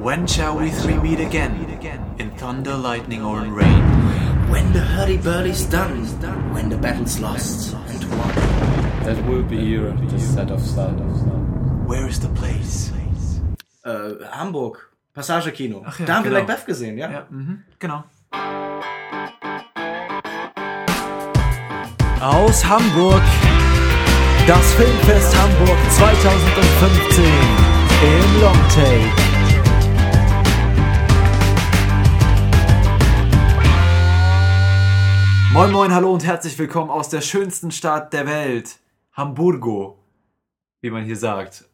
When shall we three meet again? In thunder, lightning, or in rain? When the hurdy-burdy's done, when the battle's lost and won. That will be here, the set of sun. Where is the place? Äh, Hamburg, Passagekino. Ach ja, da haben wir genau. Macbeth gesehen, ja? Ja, mhm, genau. Aus Hamburg. Das Filmfest Hamburg 2015 im Longtake. Moin Moin, hallo und herzlich willkommen aus der schönsten Stadt der Welt, Hamburgo, wie man hier sagt.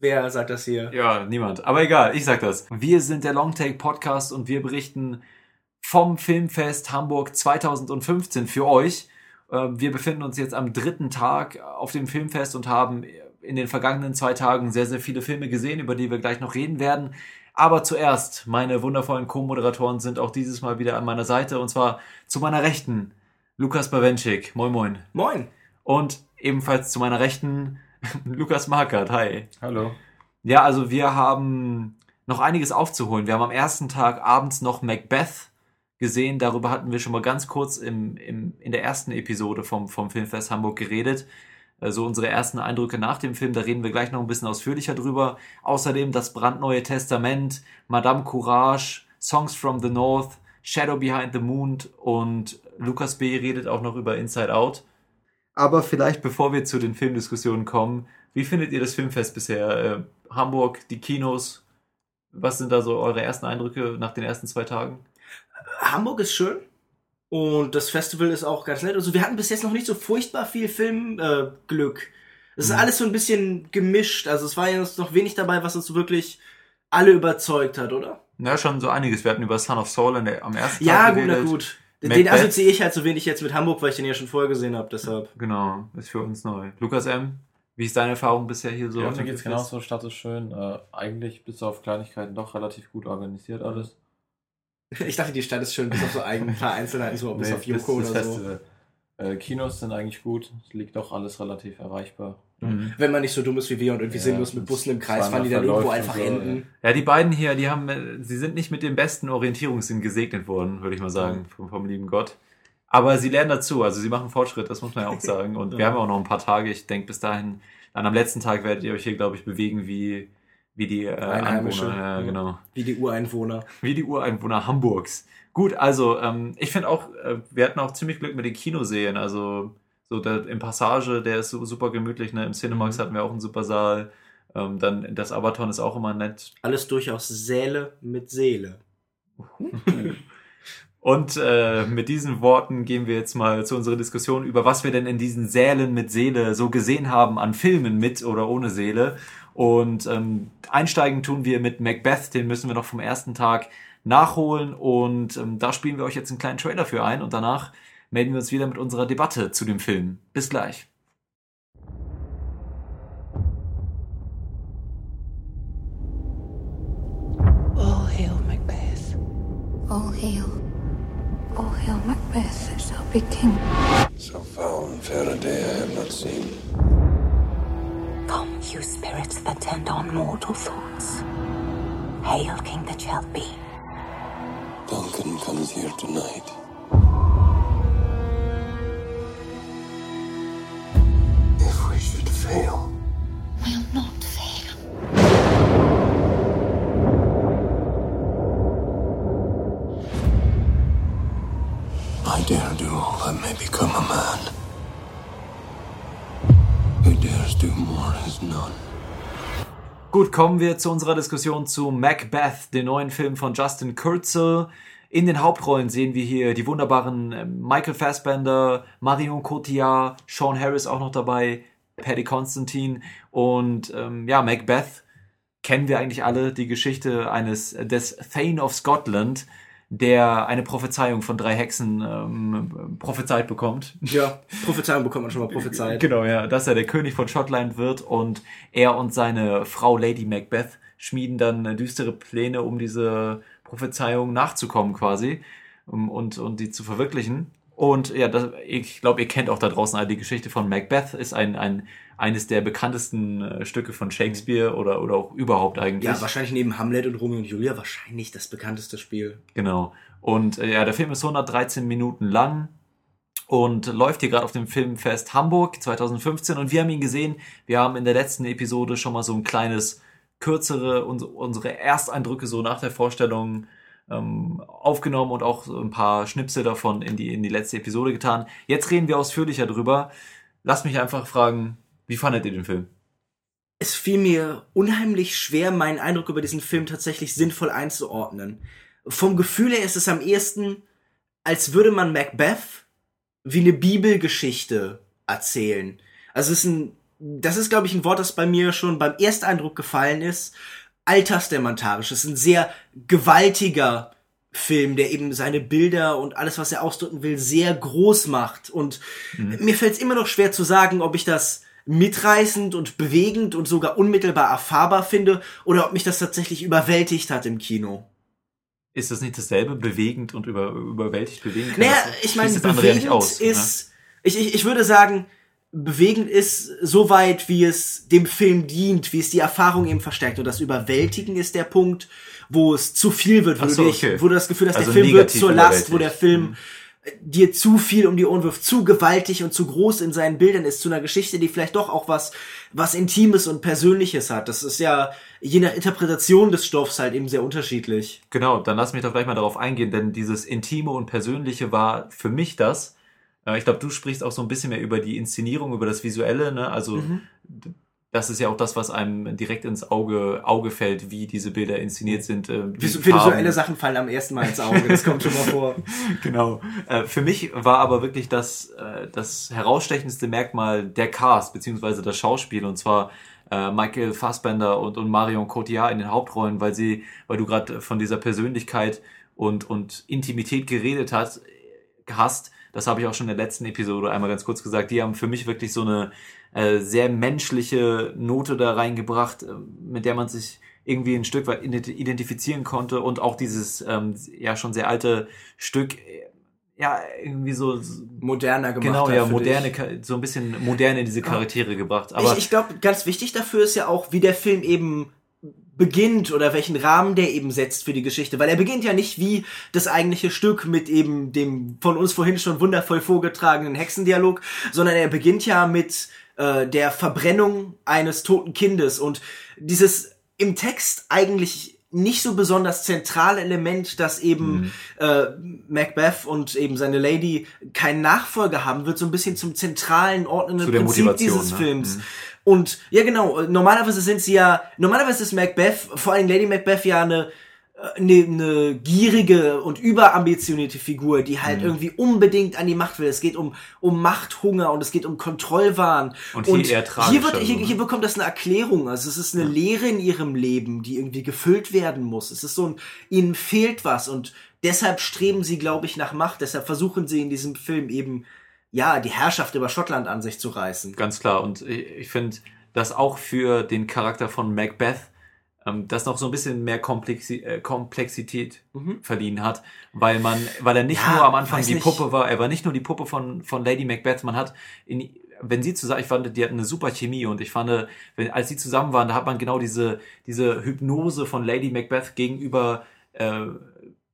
Wer sagt das hier? Ja, niemand. Aber egal, ich sag das. Wir sind der Longtake Podcast und wir berichten vom Filmfest Hamburg 2015 für euch. Ähm, Wir befinden uns jetzt am dritten Tag auf dem Filmfest und haben in den vergangenen zwei Tagen sehr, sehr viele Filme gesehen, über die wir gleich noch reden werden. Aber zuerst, meine wundervollen Co-Moderatoren sind auch dieses Mal wieder an meiner Seite und zwar zu meiner Rechten Lukas Bawenschik. Moin Moin. Moin. Und ebenfalls zu meiner Rechten Lukas Markert. Hi. Hallo. Ja, also wir haben noch einiges aufzuholen. Wir haben am ersten Tag abends noch Macbeth gesehen. Darüber hatten wir schon mal ganz kurz im, im, in der ersten Episode vom, vom Filmfest Hamburg geredet. Also unsere ersten Eindrücke nach dem Film, da reden wir gleich noch ein bisschen ausführlicher drüber. Außerdem das brandneue Testament, Madame Courage, Songs from the North, Shadow Behind the Moon und Lukas B. redet auch noch über Inside Out. Aber vielleicht bevor wir zu den Filmdiskussionen kommen, wie findet ihr das Filmfest bisher? Äh, Hamburg, die Kinos, was sind da so eure ersten Eindrücke nach den ersten zwei Tagen? Hamburg ist schön. Und das Festival ist auch ganz nett. Also wir hatten bis jetzt noch nicht so furchtbar viel Filmglück. Äh, Glück. es ist Mhm. alles so ein bisschen gemischt. Also es war jetzt noch wenig dabei, was uns wirklich alle überzeugt hat, oder? Na, schon so einiges. Wir hatten über Son of Soul in der, am ersten Ja, Tag gut, na geredet. gut. Den assoziiere ich halt so wenig jetzt mit Hamburg, weil ich den ja schon vorher gesehen habe, deshalb. Genau, ist für uns neu. Lukas M., wie ist deine Erfahrung bisher hier so? Ja, mir geht's Filmfest? genauso, Stadt ist schön. Äh, eigentlich bis auf Kleinigkeiten doch relativ gut organisiert alles. Ich dachte, die Stadt ist schön, bis auf so ein paar Einzelheiten, so bis Nee, auf Joko das oder so. Festival. Äh, Kinos sind eigentlich gut. Es liegt doch alles relativ erreichbar. Mhm. Wenn man nicht so dumm ist wie wir und irgendwie Ja, sinnlos mit das Bussen im Kreis fahren, die dann irgendwo einfach so, enden. Ja, die beiden hier, die haben, äh, sie sind nicht mit dem besten Orientierungssinn gesegnet worden, würde ich mal sagen, vom, vom lieben Gott. Aber sie lernen dazu, also sie machen Fortschritt, das muss man ja auch sagen. Und wir Ja. haben ja auch noch ein paar Tage. Ich denke, bis dahin, dann am letzten Tag werdet ihr euch hier, glaube ich, bewegen wie, wie die äh. Ja, Ja. genau. Wie die Ureinwohner. Wie die Ureinwohner Hamburgs. Gut, also ähm, ich finde auch, äh, wir hatten auch ziemlich Glück mit den Kinoserien. Also so der, im Passage, der ist so super gemütlich. Ne? Im Cinemax Mhm. hatten wir auch einen super Saal. Ähm, dann das Abaton ist auch immer nett. Alles durchaus Säle mit Seele. Und äh, mit diesen Worten gehen wir jetzt mal zu unserer Diskussion über, was wir denn in diesen Sälen mit Seele so gesehen haben an Filmen mit oder ohne Seele. Und ähm, einsteigen tun wir mit Macbeth, den müssen wir noch vom ersten Tag nachholen. Und ähm, da spielen wir euch jetzt einen kleinen Trailer für ein und danach melden wir uns wieder mit unserer Debatte zu dem Film. Bis gleich. All hail Macbeth. All hail. All hail Macbeth, that shall be king. So foul and fair a day I have not seen. Come, you spirits that tend on mortal thoughts. Hail King that shall be. Duncan comes here tonight. If we should fail, we'll not fail. I dare do all that may become a man. Gut, kommen wir zu unserer Diskussion zu Macbeth, den neuen Film von Justin Kurzel. In den Hauptrollen sehen wir hier die wunderbaren ähm, Michael Fassbender, Marion Cotillard, Sean Harris auch noch dabei, Paddy Constantine und ähm, ja, Macbeth kennen wir eigentlich alle die Geschichte eines des Thane of Scotland, der eine Prophezeiung von drei Hexen ähm, prophezeit bekommt. Ja, Prophezeiung bekommt man schon mal prophezeit. Genau, ja, dass er der König von Schottland wird und er und seine Frau Lady Macbeth schmieden dann äh, düstere Pläne, um diese Prophezeiung nachzukommen quasi und, und die zu verwirklichen. Und ja, das, ich glaube, ihr kennt auch da draußen alle die Geschichte von Macbeth, ist ein, ein eines der bekanntesten äh, Stücke von Shakespeare oder, oder auch überhaupt eigentlich. Ja, wahrscheinlich neben Hamlet und Romeo und Julia wahrscheinlich das bekannteste Spiel. Genau. Und äh, ja, der Film ist 113 Minuten lang und läuft hier gerade auf dem Filmfest Hamburg 2015 und wir haben ihn gesehen. Wir haben in der letzten Episode schon mal so ein kleines kürzere uns, unsere Ersteindrücke so nach der Vorstellung ähm, aufgenommen und auch ein paar Schnipsel davon in die in die letzte Episode getan. Jetzt reden wir ausführlicher drüber. Lass mich einfach fragen, wie fandet ihr den Film? Es fiel mir unheimlich schwer, meinen Eindruck über diesen Film tatsächlich sinnvoll einzuordnen. Vom Gefühl her ist es am ehesten, als würde man Macbeth wie eine Bibelgeschichte erzählen. Also es ist ein, das ist glaube ich ein Wort, das bei mir schon beim Ersteindruck gefallen ist. Altersdementarisch. Es ist ein sehr gewaltiger Film, der eben seine Bilder und alles, was er ausdrücken will, sehr groß macht. Und mhm. mir fällt es immer noch schwer zu sagen, ob ich das mitreißend und bewegend und sogar unmittelbar erfahrbar finde oder ob mich das tatsächlich überwältigt hat im Kino. Ist das nicht dasselbe, bewegend und über, überwältigt bewegend? Naja, ich meine, bewegend ja aus, ist, ne? ich, ich, ich würde sagen, bewegend ist so weit, wie es dem Film dient, wie es die Erfahrung eben verstärkt. Und das Überwältigen ist der Punkt, wo es zu viel wird, wo, so, du, dich, okay. wo du das Gefühl hast, also der Film wird zur Last, wo der Film mhm dir zu viel um die Ohren wirft, zu gewaltig und zu groß in seinen Bildern ist, zu einer Geschichte, die vielleicht doch auch was, was Intimes und Persönliches hat. Das ist ja je nach Interpretation des Stoffs halt eben sehr unterschiedlich. Genau, dann lass mich doch gleich mal darauf eingehen, denn dieses Intime und Persönliche war für mich das. Äh, ich glaube, du sprichst auch so ein bisschen mehr über die Inszenierung, über das Visuelle, ne? Also mhm das ist ja auch das, was einem direkt ins Auge, Auge fällt, wie diese Bilder inszeniert sind. Äh, Visuelle Sachen fallen am ersten Mal ins Auge, das kommt schon mal vor. genau. Äh, für mich war aber wirklich das, äh, das herausstechendste Merkmal der Cast, beziehungsweise das Schauspiel, und zwar Michael Fassbender und, und Marion Cotillard in den Hauptrollen, weil sie, weil du gerade von dieser Persönlichkeit und, und Intimität geredet hast, hast, das habe ich auch schon in der letzten Episode einmal ganz kurz gesagt, die haben für mich wirklich so eine äh, sehr menschliche Note da reingebracht, äh, mit der man sich irgendwie ein Stück weit identifizieren konnte und auch dieses ähm, ja schon sehr alte Stück äh, ja irgendwie so moderner gemacht genau ja moderne dich. so ein bisschen moderne diese Charaktere ja. gebracht aber ich, ich glaube ganz wichtig dafür ist ja auch wie der Film eben beginnt oder welchen Rahmen der eben setzt für die Geschichte, weil er beginnt ja nicht wie das eigentliche Stück mit eben dem von uns vorhin schon wundervoll vorgetragenen Hexendialog, sondern er beginnt ja mit äh, der Verbrennung eines toten Kindes und dieses im Text eigentlich nicht so besonders zentrale Element, dass eben mhm. äh, Macbeth und eben seine Lady keinen Nachfolger haben, wird so ein bisschen zum zentralen ordnenden Prinzip dieses ne? Films. Mhm. Und ja genau, normalerweise sind sie ja, normalerweise ist Macbeth, vor allem Lady Macbeth ja eine eine, eine gierige und überambitionierte Figur, die halt mhm. irgendwie unbedingt an die Macht will. Es geht um, um Machthunger und es geht um Kontrollwahn. Und hier und eher hier, wird, hier, hier bekommt das eine Erklärung. Also es ist eine ja. Lehre in ihrem Leben, die irgendwie gefüllt werden muss. Es ist so ein, ihnen fehlt was und deshalb streben sie, glaube ich, nach Macht. Deshalb versuchen sie in diesem Film eben, ja, die Herrschaft über Schottland an sich zu reißen. Ganz klar. Und ich, finde, dass auch für den Charakter von Macbeth ähm, das noch so ein bisschen mehr Komplexi äh, Komplexität mhm. verliehen hat, weil man, weil er nicht ja, nur am Anfang die nicht. Puppe war, er war nicht nur die Puppe von, von Lady Macbeth, man hat in, wenn sie zusammen, ich fand, die hatten eine super Chemie und ich fand, wenn, als sie zusammen waren, da hat man genau diese, diese Hypnose von Lady Macbeth gegenüber äh,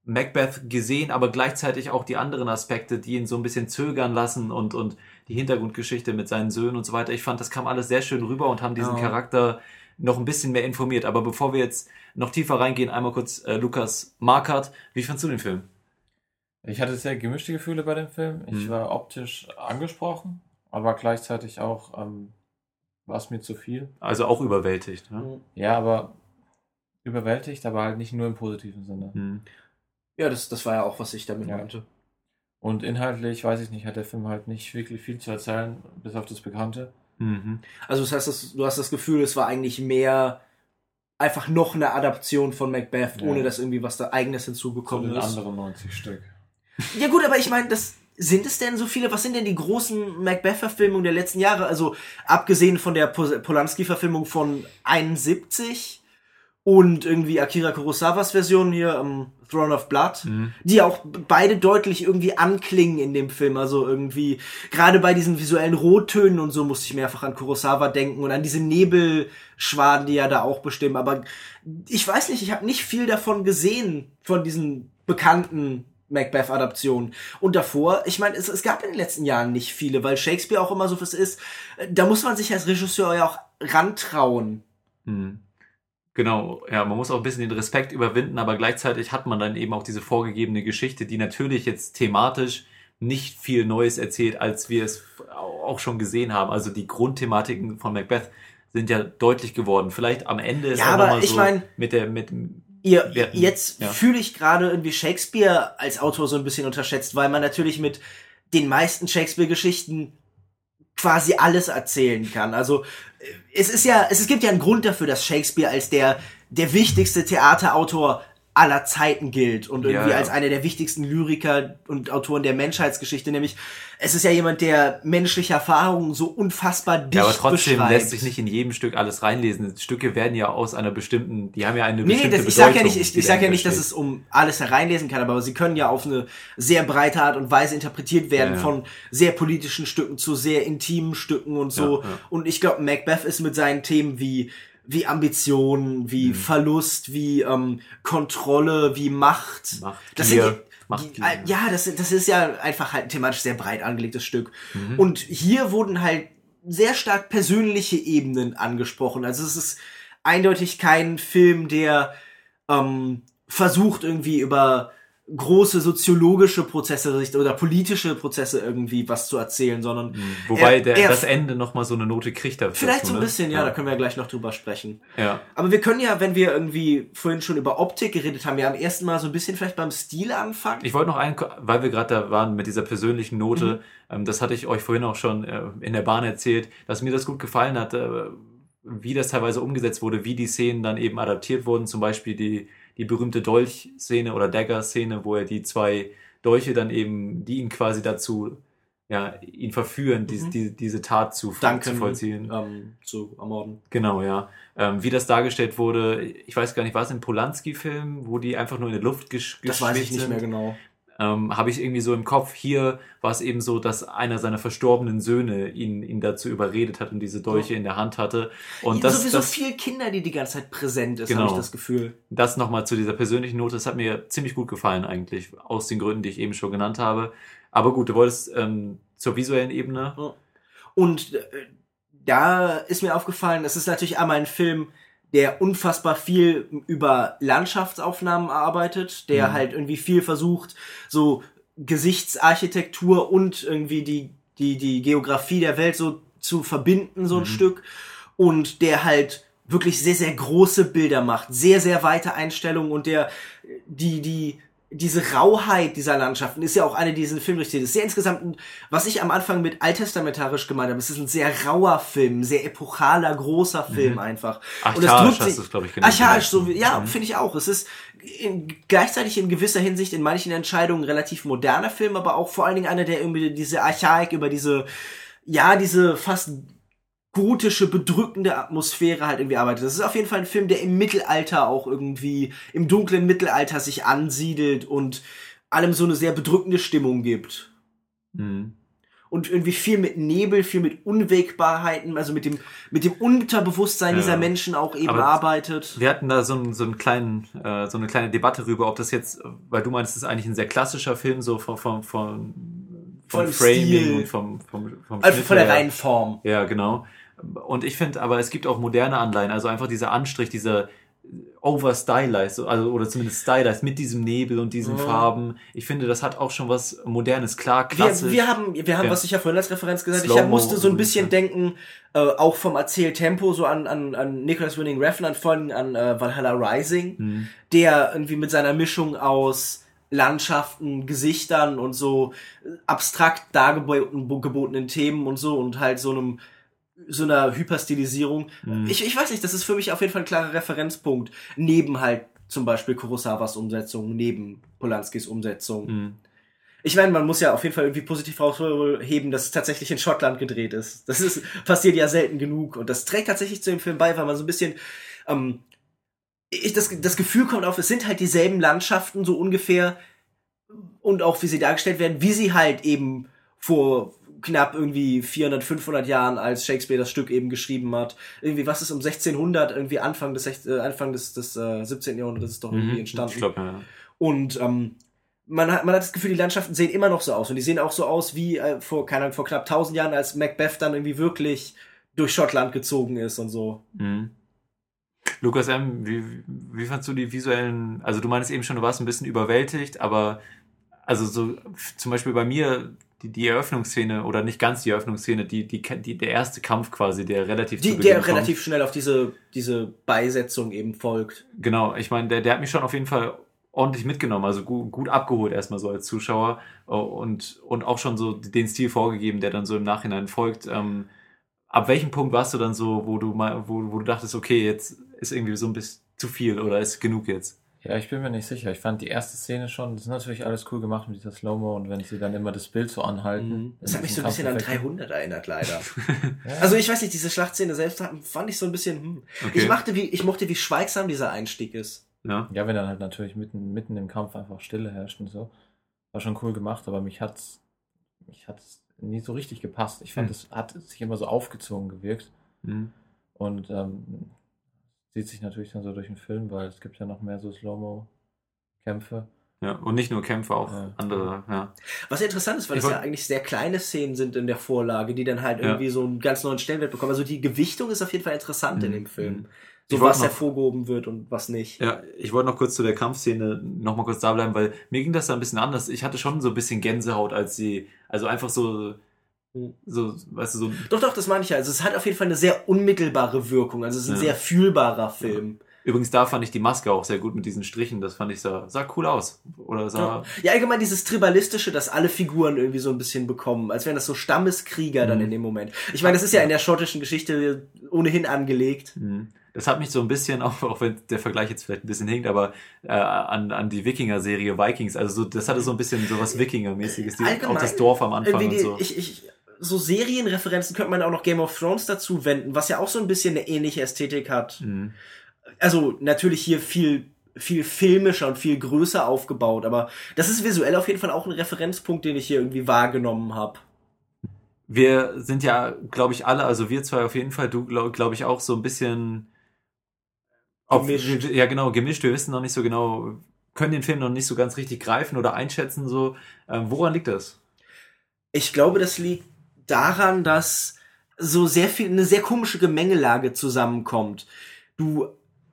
Macbeth gesehen, aber gleichzeitig auch die anderen Aspekte, die ihn so ein bisschen zögern lassen und, und die Hintergrundgeschichte mit seinen Söhnen und so weiter. Ich fand, das kam alles sehr schön rüber und haben diesen ja. Charakter noch ein bisschen mehr informiert. Aber bevor wir jetzt noch tiefer reingehen, einmal kurz äh, Lukas Markert. Wie fandst du den Film? Ich hatte sehr gemischte Gefühle bei dem Film. Ich hm. war optisch angesprochen, aber gleichzeitig auch ähm, war es mir zu viel. Also auch überwältigt. Ne? Ja, aber überwältigt, aber halt nicht nur im positiven Sinne. Hm. Ja, das, das war ja auch, was ich damit ja. meinte. Und inhaltlich, weiß ich nicht, hat der Film halt nicht wirklich viel zu erzählen, bis auf das Bekannte. Mhm. Also das heißt, du hast das Gefühl, es war eigentlich mehr einfach noch eine Adaption von Macbeth, ja. ohne dass irgendwie was da eigenes hinzugekommen ist. andere 90 Stück. Ja gut, aber ich meine, das sind es denn so viele? Was sind denn die großen Macbeth-Verfilmungen der letzten Jahre? Also abgesehen von der Polanski-Verfilmung von 71 und irgendwie Akira Kurosawas Version hier, ähm, Throne of Blood, Mhm. die auch beide deutlich irgendwie anklingen in dem Film. Also irgendwie, gerade bei diesen visuellen Rottönen und so musste ich mehrfach an Kurosawa denken und an diese Nebelschwaden, die ja da auch bestimmen. Aber ich weiß nicht, ich habe nicht viel davon gesehen, von diesen bekannten Macbeth-Adaptionen. Und davor, ich meine, es, es gab in den letzten Jahren nicht viele, weil Shakespeare auch immer so was ist. äh, Da muss man sich als Regisseur ja auch rantrauen. Mhm. Genau, ja, man muss auch ein bisschen den Respekt überwinden, aber gleichzeitig hat man dann eben auch diese vorgegebene Geschichte, die natürlich jetzt thematisch nicht viel Neues erzählt, als wir es auch schon gesehen haben. Also die Grundthematiken von Macbeth sind ja deutlich geworden. Vielleicht am Ende ist Ja, aber mal ich so mein- mit der mit Ihr, hatten- jetzt ja. fühle ich gerade irgendwie Shakespeare als Autor so ein bisschen unterschätzt, weil man natürlich mit den meisten Shakespeare-Geschichten quasi alles erzählen kann. Also äh, es ist ja, es, es gibt ja einen Grund dafür, dass Shakespeare als der der wichtigste Theaterautor aller Zeiten gilt und irgendwie Ja, ja. als einer der wichtigsten Lyriker und Autoren der Menschheitsgeschichte. Nämlich, es ist ja jemand, der menschliche Erfahrungen so unfassbar dicht ja, aber trotzdem beschreibt. lässt sich nicht in jedem Stück alles reinlesen. Stücke werden ja aus einer bestimmten, die haben ja eine Nee, nee, bestimmte das, ich sag ja nicht, ich, ich sag ja nicht, dass es um alles hereinlesen kann, aber sie können ja auf eine sehr breite Art und Weise interpretiert werden, Ja, von sehr politischen Stücken zu sehr intimen Stücken und so. Und ich glaube, Macbeth ist mit seinen Themen wie wie Ambition, wie Mhm. Verlust, wie ähm, Kontrolle, wie Macht. Macht, das sind die, ja, das, das ist ja einfach halt ein thematisch sehr breit angelegtes Stück. Mhm. Und hier wurden halt sehr stark persönliche Ebenen angesprochen. Also es ist eindeutig kein Film, der ähm, versucht irgendwie über große soziologische Prozesse oder politische Prozesse irgendwie was zu erzählen, sondern Wobei er- der, er- das Ende noch mal so eine Note kriegt dafür. vielleicht so ein ne? bisschen, ja, da können wir ja gleich noch drüber sprechen. Ja. Aber wir können ja, wenn wir irgendwie vorhin schon über Optik geredet haben, ja am ersten Mal so ein bisschen vielleicht beim Stil anfangen. Ich wollte noch einen, weil wir gerade da waren mit dieser persönlichen Note, Mhm. ähm, das hatte ich euch vorhin auch schon äh, in der Bahn erzählt, dass mir das gut gefallen hat, äh, wie das teilweise umgesetzt wurde, wie die Szenen dann eben adaptiert wurden, zum Beispiel die, die berühmte Dolch-Szene oder Dagger-Szene, wo er die zwei Dolche dann eben, die ihn quasi dazu, ja, ihn verführen, Mhm. die, diese Tat zu, zu Danke vollziehen. ähm, zu ermorden. Genau, ja. Ähm, wie das dargestellt wurde, ich weiß gar nicht, war es im Polanski-Film, wo die einfach nur in der Luft gesch Das weiß ich nicht mehr genau. Ähm, habe ich irgendwie so im Kopf. Hier war es eben so, dass einer seiner verstorbenen Söhne ihn, ihn dazu überredet hat und diese Dolche in der Hand hatte. Und das, sowieso das, viel Kinder, die die ganze Zeit präsent ist, Genau. habe ich das Gefühl. das nochmal zu dieser persönlichen Note, das hat mir ziemlich gut gefallen eigentlich, aus den Gründen, die ich eben schon genannt habe. Aber gut, du wolltest ähm, zur visuellen Ebene. Und äh, da ist mir aufgefallen, es ist natürlich einmal ein Film, der unfassbar viel über Landschaftsaufnahmen arbeitet, der Mhm. halt irgendwie viel versucht, so Gesichtsarchitektur und irgendwie die, die, die Geografie der Welt so zu verbinden, so ein Stück. Und der halt wirklich sehr, sehr große Bilder macht, sehr, sehr weite Einstellungen und der, die, die, diese Rauheit dieser Landschaften ist ja auch eine, die diesen Film durchzieht. Es ist ja insgesamt, ein, was ich am Anfang mit alttestamentarisch gemeint habe, es ist ein sehr rauer Film, sehr epochaler, großer Film einfach. Und das Archaisch hast sich- du's, glaub ich, genannt. Archaisch, so wie, ja, Mhm. finde ich auch. Es ist in, gleichzeitig in gewisser Hinsicht in manchen Entscheidungen ein relativ moderner Film, aber auch vor allen Dingen einer, der irgendwie diese Archaik über diese, ja, diese fast gotische, bedrückende Atmosphäre halt irgendwie arbeitet. Das ist auf jeden Fall ein Film, der im Mittelalter auch irgendwie, im dunklen Mittelalter sich ansiedelt und allem so eine sehr bedrückende Stimmung gibt. Mhm. Und irgendwie viel mit Nebel, viel mit Unwägbarheiten, also mit dem, mit dem Unterbewusstsein Ja. dieser Menschen auch eben Aber arbeitet. Wir hatten da so, einen, so, einen kleinen, äh, so eine kleine Debatte rüber, ob das jetzt, weil du meinst, es ist eigentlich ein sehr klassischer Film, so von, von, von, vom Framing Stil. und vom, vom, vom Also von der reinen Form. Ja, genau. Und ich finde, aber es gibt auch moderne Anleihen, also einfach dieser Anstrich, dieser overstylized, also oder zumindest stylized mit diesem Nebel und diesen Mhm. Farben. Ich finde, das hat auch schon was modernes, klar, Wir, klassisch. wir haben, wir haben, Ja. was ich ja vorhin als Referenz gesagt habe, ich musste so ein bisschen denken, äh, auch vom Erzähltempo, so an, an, an Nicholas Winning Refn, an vor allem an äh, Valhalla Rising, Mhm. der irgendwie mit seiner Mischung aus Landschaften, Gesichtern und so abstrakt dargebotenen gebotenen Themen und so und halt so einem so einer Hyperstilisierung. Mhm. Ich, ich weiß nicht, das ist für mich auf jeden Fall ein klarer Referenzpunkt. Neben halt zum Beispiel Kurosawas Umsetzung, neben Polanskis Umsetzung. Mhm. Ich meine, man muss ja auf jeden Fall irgendwie positiv rausheben, dass es tatsächlich in Schottland gedreht ist. Das ist passiert ja selten genug und das trägt tatsächlich zu dem Film bei, weil man so ein bisschen ähm, ich, das, das Gefühl kommt auf, es sind halt dieselben Landschaften so ungefähr und auch wie sie dargestellt werden, wie sie halt eben vor knapp irgendwie 400, 500 Jahren, als Shakespeare das Stück eben geschrieben hat. Irgendwie, was ist um 1600, irgendwie Anfang des, äh, Anfang des, des äh, 17. Jahrhunderts ist doch irgendwie entstanden. Ich glaube, ja. Und ähm, man hat, man hat das Gefühl, die Landschaften sehen immer noch so aus. Und die sehen auch so aus wie äh, vor, keine Ahnung, vor knapp 1000 Jahren, als Macbeth dann irgendwie wirklich durch Schottland gezogen ist und so. Mhm. Lukas M., wie, wie fandst du die visuellen, also du meinst eben schon, du warst ein bisschen überwältigt, aber also so zum Beispiel bei mir die, die Eröffnungsszene oder nicht ganz die Eröffnungsszene, die, die, die, der erste Kampf quasi, der relativ Die, der kommt. relativ schnell auf diese, diese Beisetzung eben folgt. Genau, ich meine, der, der hat mich schon auf jeden Fall ordentlich mitgenommen, also gut, gut abgeholt erstmal so als Zuschauer äh, und, und auch schon so den Stil vorgegeben, der dann so im Nachhinein folgt. Ähm, ab welchem Punkt warst du dann so, wo du mal, wo, wo du dachtest, okay, jetzt ist irgendwie so ein bisschen zu viel oder ist genug jetzt? Ja, ich bin mir nicht sicher. Ich fand die erste Szene schon, das ist natürlich alles cool gemacht mit dieser Slow-Mo und wenn sie dann immer das Bild so anhalten. Das hat mich so ein bisschen an 300 erinnert, leider. Ja. Also ich weiß nicht, diese Schlachtszene selbst fand ich so ein bisschen, hm. Okay. Ich mochte, wie, ich mochte, wie schweigsam dieser Einstieg ist. Ja. Ja, wenn dann halt natürlich mitten, mitten im Kampf einfach Stille herrscht und so. War schon cool gemacht, aber mich hat's, mich hat's nie so richtig gepasst. Ich fand, Hm. es hat sich immer so aufgezogen gewirkt. Mhm. Und ähm, zieht sich natürlich dann so durch den Film, weil es gibt ja noch mehr so Slow-Mo-Kämpfe. Ja, und nicht nur Kämpfe, auch Ja. andere, ja. Was ja interessant ist, weil Ich es ja eigentlich sehr kleine Szenen sind in der Vorlage, die dann halt Ja. irgendwie so einen ganz neuen Stellenwert bekommen. Also die Gewichtung ist auf jeden Fall interessant in Mhm. dem Film. So was noch- hervorgehoben wird und was nicht. Ja, ich wollte noch kurz zu der Kampfszene noch mal kurz da bleiben, weil mir ging das da ein bisschen anders. Ich hatte schon so ein bisschen Gänsehaut, als sie, also einfach so, so, weißt du, so, Doch, doch, das meine ich ja. Also es hat auf jeden Fall eine sehr unmittelbare Wirkung. Also es ist ein Ja. sehr fühlbarer Film. übrigens da fand ich die Maske auch sehr gut mit diesen Strichen, das fand ich sah, sah cool aus. Oder sah, Ja, allgemein dieses Tribalistische, das alle Figuren irgendwie so ein bisschen bekommen, als wären das so Stammeskrieger dann Mhm. in dem Moment. Ich meine, das ist ja in der schottischen Geschichte ohnehin angelegt. Mhm. Das hat mich so ein bisschen, auch, auch wenn der Vergleich jetzt vielleicht ein bisschen hinkt, aber äh, an, an die Wikinger-Serie Vikings. Also so, das hatte so ein bisschen so was Wikinger-mäßiges. Die- Auch das Dorf am Anfang irgendwie und die, so. ich, ich, so Serienreferenzen könnte man auch noch Game of Thrones dazu wenden, was ja auch so ein bisschen eine ähnliche Ästhetik hat. Mhm. Also natürlich hier viel viel filmischer und viel größer aufgebaut, aber das ist visuell auf jeden Fall auch ein Referenzpunkt, den ich hier irgendwie wahrgenommen habe. Wir sind ja, glaube ich, alle, also wir zwei auf jeden Fall, du glaube glaub ich auch so ein bisschen auf, Gemischt. Ja, genau, gemischt. Wir wissen noch nicht so genau, können den Film noch nicht so ganz richtig greifen oder einschätzen. So, ähm, woran liegt das? Ich glaube, das liegt daran, dass so sehr viel, eine sehr komische Gemengelage zusammenkommt. Du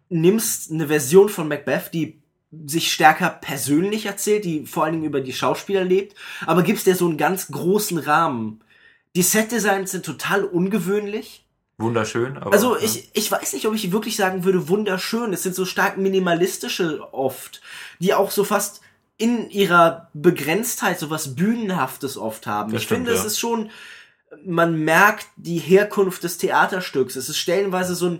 nimmst eine Version von Macbeth, die sich stärker persönlich erzählt, die vor allen Dingen über die Schauspieler lebt, aber gibst dir so einen ganz großen Rahmen. Die Setdesigns sind total ungewöhnlich. Wunderschön. Aber, Also ja. ich, ich weiß nicht, ob ich wirklich sagen würde, wunderschön. Es sind so stark minimalistische oft, die auch so fast in ihrer Begrenztheit so was Bühnenhaftes oft haben. Das ich stimmt, finde, es ja. ist schon, man merkt die Herkunft des Theaterstücks. Es ist stellenweise so ein,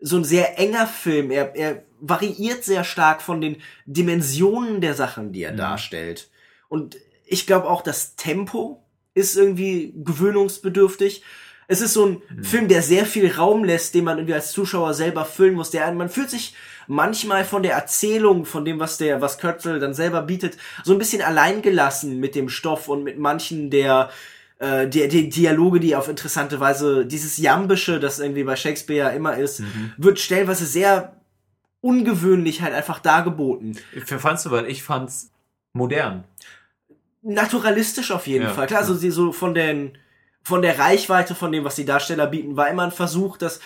so ein sehr enger Film. Er, er variiert sehr stark von den Dimensionen der Sachen, die er Mhm. darstellt. Und ich glaube auch, das Tempo ist irgendwie gewöhnungsbedürftig. Es ist so ein Mhm. Film, der sehr viel Raum lässt, den man irgendwie als Zuschauer selber füllen muss. Der, man fühlt sich manchmal von der Erzählung, von dem, was der, was Kürzel dann selber bietet, so ein bisschen alleingelassen mit dem Stoff und mit manchen der, äh, der, der Dialoge, die auf interessante Weise, dieses Jambische, das irgendwie bei Shakespeare ja immer ist, Mhm. wird stellenweise sehr ungewöhnlich halt einfach dargeboten. Fandst du, weil ich fand's modern. naturalistisch auf jeden Ja, Fall. Klar, ja. also sie so von den von der Reichweite von dem, was die Darsteller bieten, war immer ein Versuch, das äh,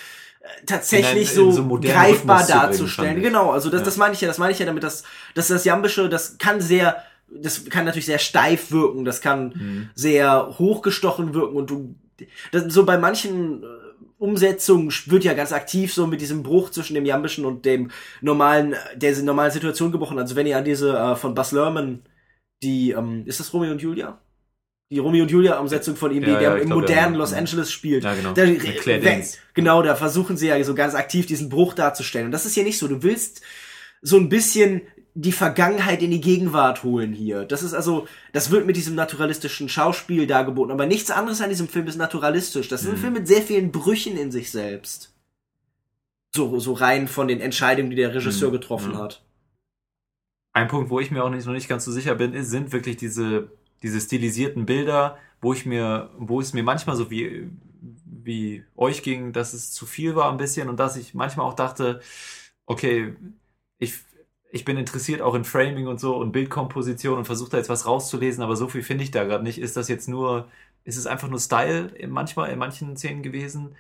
tatsächlich In einen- in so, so greifbar darzustellen. genau, also das, Ja. das meine ich ja, das meine ich ja damit, dass, dass das Jambische, das kann sehr, das kann natürlich sehr steif wirken, das kann Mhm. sehr hochgestochen wirken und du, das, so bei manchen äh, Umsetzungen wird ja ganz aktiv so mit diesem Bruch zwischen dem Jambischen und dem normalen, der normalen Situation gebrochen. Also wenn ihr an diese äh, von Buzz Lerman, die, ähm, ist das Romeo und Julia? Die Romeo und Julia Umsetzung von ihm, die Ja, der ja, im glaub, modernen ja. Los Angeles spielt. Ja, genau. Da, Mit Claire we- Danes. genau, da versuchen sie ja so ganz aktiv diesen Bruch darzustellen. Und das ist hier nicht so. Du willst so ein bisschen die Vergangenheit in die Gegenwart holen hier. Das ist also, das wird mit diesem naturalistischen Schauspiel dargeboten. Aber nichts anderes an diesem Film ist naturalistisch. Das ist Mhm. ein Film mit sehr vielen Brüchen in sich selbst. So, so rein von den Entscheidungen, die der Regisseur Mhm. getroffen Mhm. hat. Ein Punkt, wo ich mir auch nicht, noch nicht ganz so sicher bin, ist, sind wirklich diese, diese stilisierten Bilder, wo ich mir, wo es mir manchmal so wie, wie euch ging, dass es zu viel war ein bisschen und dass ich manchmal auch dachte, okay, ich, ich bin interessiert auch in Framing und so und Bildkomposition und versuche da jetzt was rauszulesen, aber so viel finde ich da gerade nicht. Ist das jetzt nur, ist es einfach nur Style manchmal in manchen Szenen gewesen?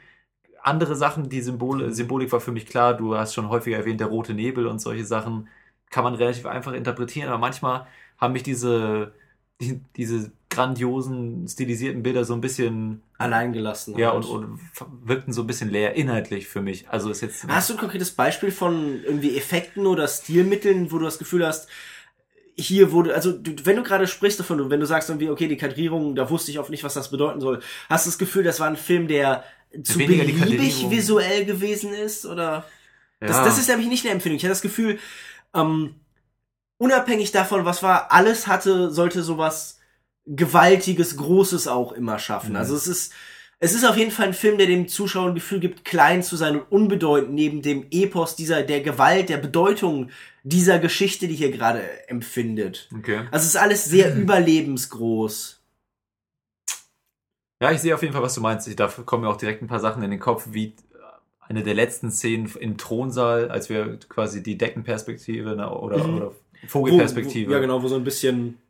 Andere Sachen, die Symbole, Symbolik war für mich klar, du hast schon häufiger erwähnt, der rote Nebel und solche Sachen kann man relativ einfach interpretieren, aber manchmal haben mich diese, die, diese grandiosen, stilisierten Bilder so ein bisschen, Allein gelassen. ja, halt. und, und wirkten so ein bisschen leer inhaltlich für mich. Also ist jetzt. Hast du ein konkretes Beispiel von irgendwie Effekten oder Stilmitteln, wo du das Gefühl hast, hier wurde, also du, wenn du gerade sprichst davon, wenn du sagst irgendwie, okay, die Kadrierung, da wusste ich oft nicht, was das bedeuten soll, hast du das Gefühl, das war ein Film, der zu Weniger beliebig visuell gewesen ist? Oder? Das, ja. das ist nämlich nicht eine Empfindung. Ich hatte das Gefühl, ähm, unabhängig davon, was war, alles hatte, sollte sowas Gewaltiges, Großes auch immer schaffen. Mhm. Also es ist, es ist auf jeden Fall ein Film, der dem Zuschauer ein Gefühl gibt, klein zu sein und unbedeutend neben dem Epos dieser, der Gewalt, der Bedeutung dieser Geschichte, die hier gerade empfindet. Okay. Also es ist alles sehr überlebensgroß. Ja, ich sehe auf jeden Fall, was du meinst. Ich, da kommen mir auch direkt ein paar Sachen in den Kopf, wie eine der letzten Szenen im Thronsaal, als wir quasi die Deckenperspektive ne, oder, Mhm. oder Wo- Vogelperspektive. Wo, ja, genau, wo so ein bisschen äh,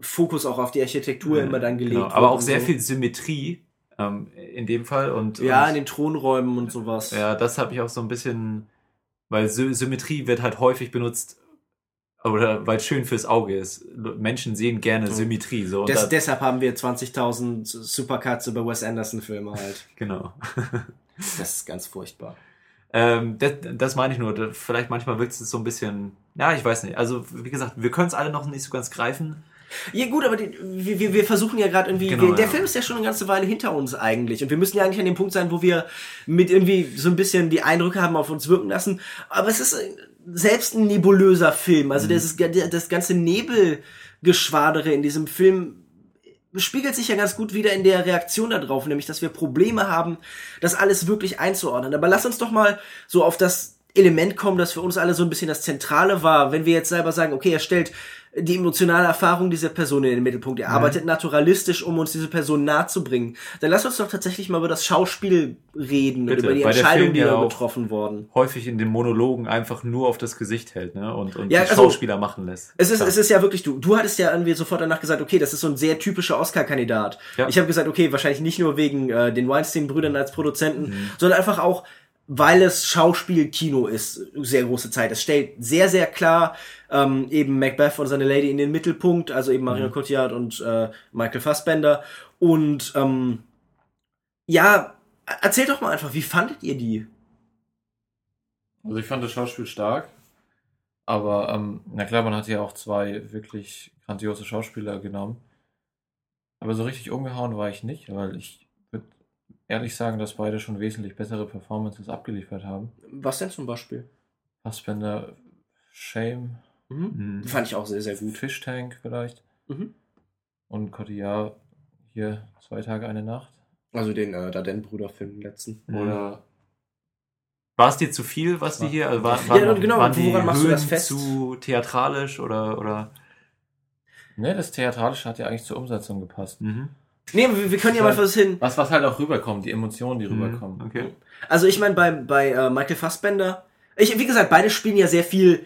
Fokus auch auf die Architektur immer dann gelegt Genau, aber auch sehr so. viel Symmetrie ähm, in dem Fall. Und, Ja, und in den Thronräumen und sowas. Ja, das habe ich auch so ein bisschen, weil Sy Symmetrie wird halt häufig benutzt, oder weil es schön fürs Auge ist. Menschen sehen gerne Symmetrie. So, Des, deshalb haben wir 20.000 Supercuts über Wes Anderson Filme halt. genau. Das ist ganz furchtbar. ähm, das, das meine ich nur. Vielleicht manchmal wirkt es so ein bisschen, ja, ich weiß nicht. Also, wie gesagt, wir können es alle noch nicht so ganz greifen. Ja gut, aber die, wir, wir- versuchen ja gerade irgendwie, Genau, wir, der ja. Film ist ja schon eine ganze Weile hinter uns eigentlich und wir müssen ja eigentlich an dem Punkt sein, wo wir mit irgendwie so ein bisschen die Eindrücke haben auf uns wirken lassen, aber es ist äh, selbst ein nebulöser Film, Mhm. also das, ist, das ganze Nebelgeschwadere in diesem Film spiegelt sich ja ganz gut wieder in der Reaktion darauf, nämlich dass wir Probleme haben, das alles wirklich einzuordnen. Aber lass uns doch mal so auf das Element kommen, das für uns alle so ein bisschen das Zentrale war, wenn wir jetzt selber sagen, okay, er stellt die emotionale Erfahrung dieser Person in den Mittelpunkt. Er arbeitet naturalistisch, um uns diese Person nahe zu bringen. Dann lass uns doch tatsächlich mal über das Schauspiel reden Bitte, und über die Entscheidungen, die da getroffen wurden. Häufig in den Monologen einfach nur auf das Gesicht hält, ne? Und, und Ja, die also- Schauspieler machen lässt. Es ist, Klar. es ist ja wirklich du. Du hattest ja irgendwie sofort danach gesagt, okay, das ist so ein sehr typischer Oscar-Kandidat. Ja. Ich habe gesagt, okay, wahrscheinlich nicht nur wegen äh, den Weinstein-Brüdern als Produzenten, Mhm. sondern einfach auch, weil es Schauspielkino ist, sehr große Zeit. Es stellt sehr, sehr klar ähm, eben Macbeth und seine Lady in den Mittelpunkt, also eben Mhm. Marion Cotillard und äh, Michael Fassbender. Und ähm, ja, erzählt doch mal einfach, wie fandet ihr die? Also ich fand das Schauspiel stark, aber ähm, na klar, man hat ja auch zwei wirklich grandiose Schauspieler genommen. Aber so richtig umgehauen war ich nicht, weil ich ehrlich sagen, dass beide schon wesentlich bessere Performances abgeliefert haben. Was denn zum Beispiel? Fassbender, Shame, Mhm. Mhm. Fand ich auch sehr, sehr gut. Fish Tank vielleicht Mhm. und Cotillard hier zwei Tage, eine Nacht. Also den äh, Darden-Brüder-Film, den letzten. Mhm. Oder War es dir zu viel, was die hier, also war, Ja, waren, und genau, waren die woran machst du das Höhen fest? zu theatralisch oder, oder? ne, das Theatralische hat ja eigentlich zur Umsetzung gepasst. Mhm. Nee, wir, wir können ja mal was hin. Was, was halt auch rüberkommt, die Emotionen, die Mhm. rüberkommen. Okay. Also ich meine, bei, bei äh, Michael Fassbender, ich, wie gesagt, beide spielen ja sehr viel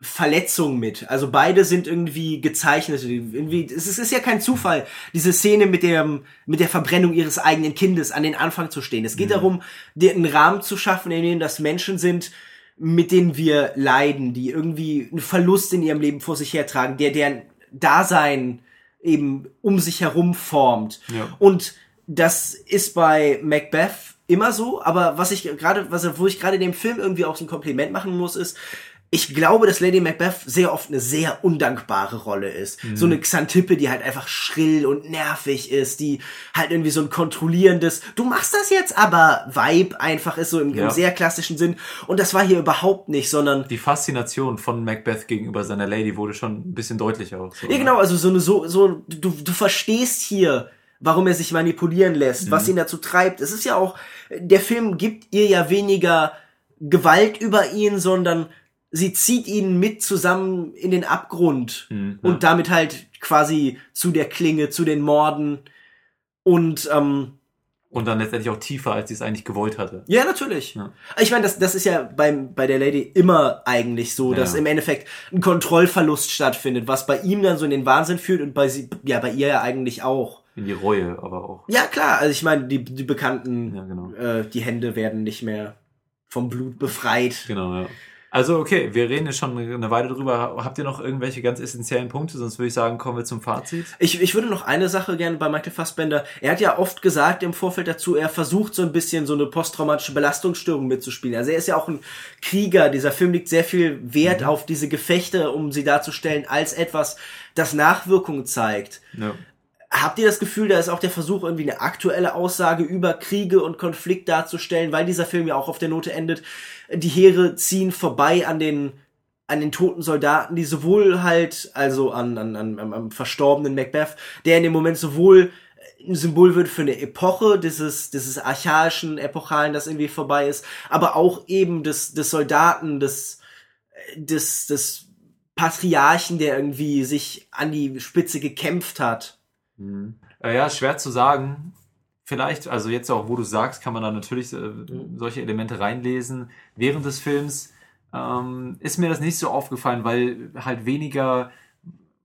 Verletzung mit. Also beide sind irgendwie gezeichnet. Irgendwie, es ist, es ist ja kein Zufall, diese Szene mit dem, mit der Verbrennung ihres eigenen Kindes an den Anfang zu stehen. Es geht darum, dir einen Rahmen zu schaffen, in dem das Menschen sind, mit denen wir leiden, die irgendwie einen Verlust in ihrem Leben vor sich hertragen, der deren Dasein eben um sich herum formt. Ja. Und das ist bei Macbeth immer so, aber was ich gerade, was, wo ich gerade dem Film irgendwie auch so ein Kompliment machen muss, ist, ich glaube, dass Lady Macbeth sehr oft eine sehr undankbare Rolle ist. So eine Xantippe, die halt einfach schrill und nervig ist, die halt irgendwie so ein kontrollierendes, du machst das jetzt aber Vibe einfach ist, so im, Ja. im sehr klassischen Sinn. Und das war hier überhaupt nicht, sondern Die Faszination von Macbeth gegenüber seiner Lady wurde schon ein bisschen deutlicher auch. So, Ja, genau, also so eine so, so, du, du verstehst hier, warum er sich manipulieren lässt, was ihn dazu treibt. Es ist ja auch, der Film gibt ihr ja weniger Gewalt über ihn, sondern sie zieht ihn mit zusammen in den Abgrund Mhm, ja. und damit halt quasi zu der Klinge, zu den Morden und ähm, Und dann letztendlich auch tiefer, als sie es eigentlich gewollt hatte. ja, natürlich. Ja. Ich meine, das, das ist ja beim, bei der Lady immer eigentlich so, Ja. dass im Endeffekt ein Kontrollverlust stattfindet, was bei ihm dann so in den Wahnsinn führt und bei sie, ja, bei ihr ja eigentlich auch. In die Reue, aber auch. Ja, klar, also ich meine, die, die bekannten, Ja, genau. äh, die Hände werden nicht mehr vom Blut befreit. Genau, ja. Also, okay, wir reden jetzt schon eine Weile drüber. Habt ihr noch irgendwelche ganz essentiellen Punkte? Sonst würde ich sagen, kommen wir zum Fazit. Ich, ich würde noch eine Sache gerne bei Michael Fassbender. Er hat ja oft gesagt im Vorfeld dazu, er versucht so ein bisschen so eine posttraumatische Belastungsstörung mitzuspielen. Also er ist ja auch ein Krieger. Dieser Film legt sehr viel Wert auf diese Gefechte, um sie darzustellen als etwas, das Nachwirkungen zeigt. Ja. Habt ihr das Gefühl, da ist auch der Versuch, irgendwie eine aktuelle Aussage über Kriege und Konflikt darzustellen, weil dieser Film ja auch auf der Note endet, die Heere ziehen vorbei an den an den toten Soldaten, die sowohl halt, also an, an, an am, am verstorbenen Macbeth, der in dem Moment sowohl ein Symbol wird für eine Epoche, dieses, dieses archaischen, epochalen, das irgendwie vorbei ist, aber auch eben des, des Soldaten, des, des, des Patriarchen, der irgendwie sich an die Spitze gekämpft hat. Mhm. Äh, ja, schwer zu sagen. Vielleicht, also jetzt auch, wo du sagst, kann man da natürlich äh, solche Elemente reinlesen. Während des Films ähm, ist mir das nicht so aufgefallen, weil halt weniger,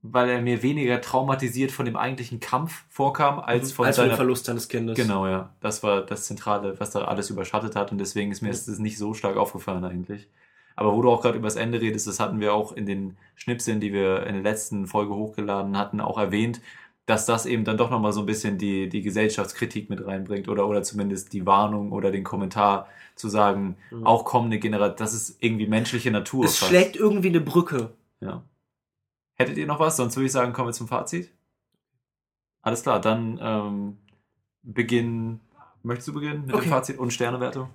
weil er mir weniger traumatisiert von dem eigentlichen Kampf vorkam, als von Als seiner Verlust seines Kindes. Genau, ja. Das war das Zentrale, was da alles überschattet hat und deswegen ist mir das nicht so stark aufgefallen eigentlich. Aber wo du auch gerade über das Ende redest, das hatten wir auch in den Schnipseln, die wir in der letzten Folge hochgeladen hatten, auch erwähnt, dass das eben dann doch nochmal so ein bisschen die, die Gesellschaftskritik mit reinbringt oder, oder zumindest die Warnung oder den Kommentar zu sagen, auch kommende Generation, das ist irgendwie menschliche Natur. Es fast. schlägt irgendwie eine Brücke. Ja. Hättet ihr noch was? Sonst würde ich sagen, kommen wir zum Fazit. Alles klar, dann ähm, beginnen. Möchtest du beginnen mit Okay. dem Fazit und Sternewertung?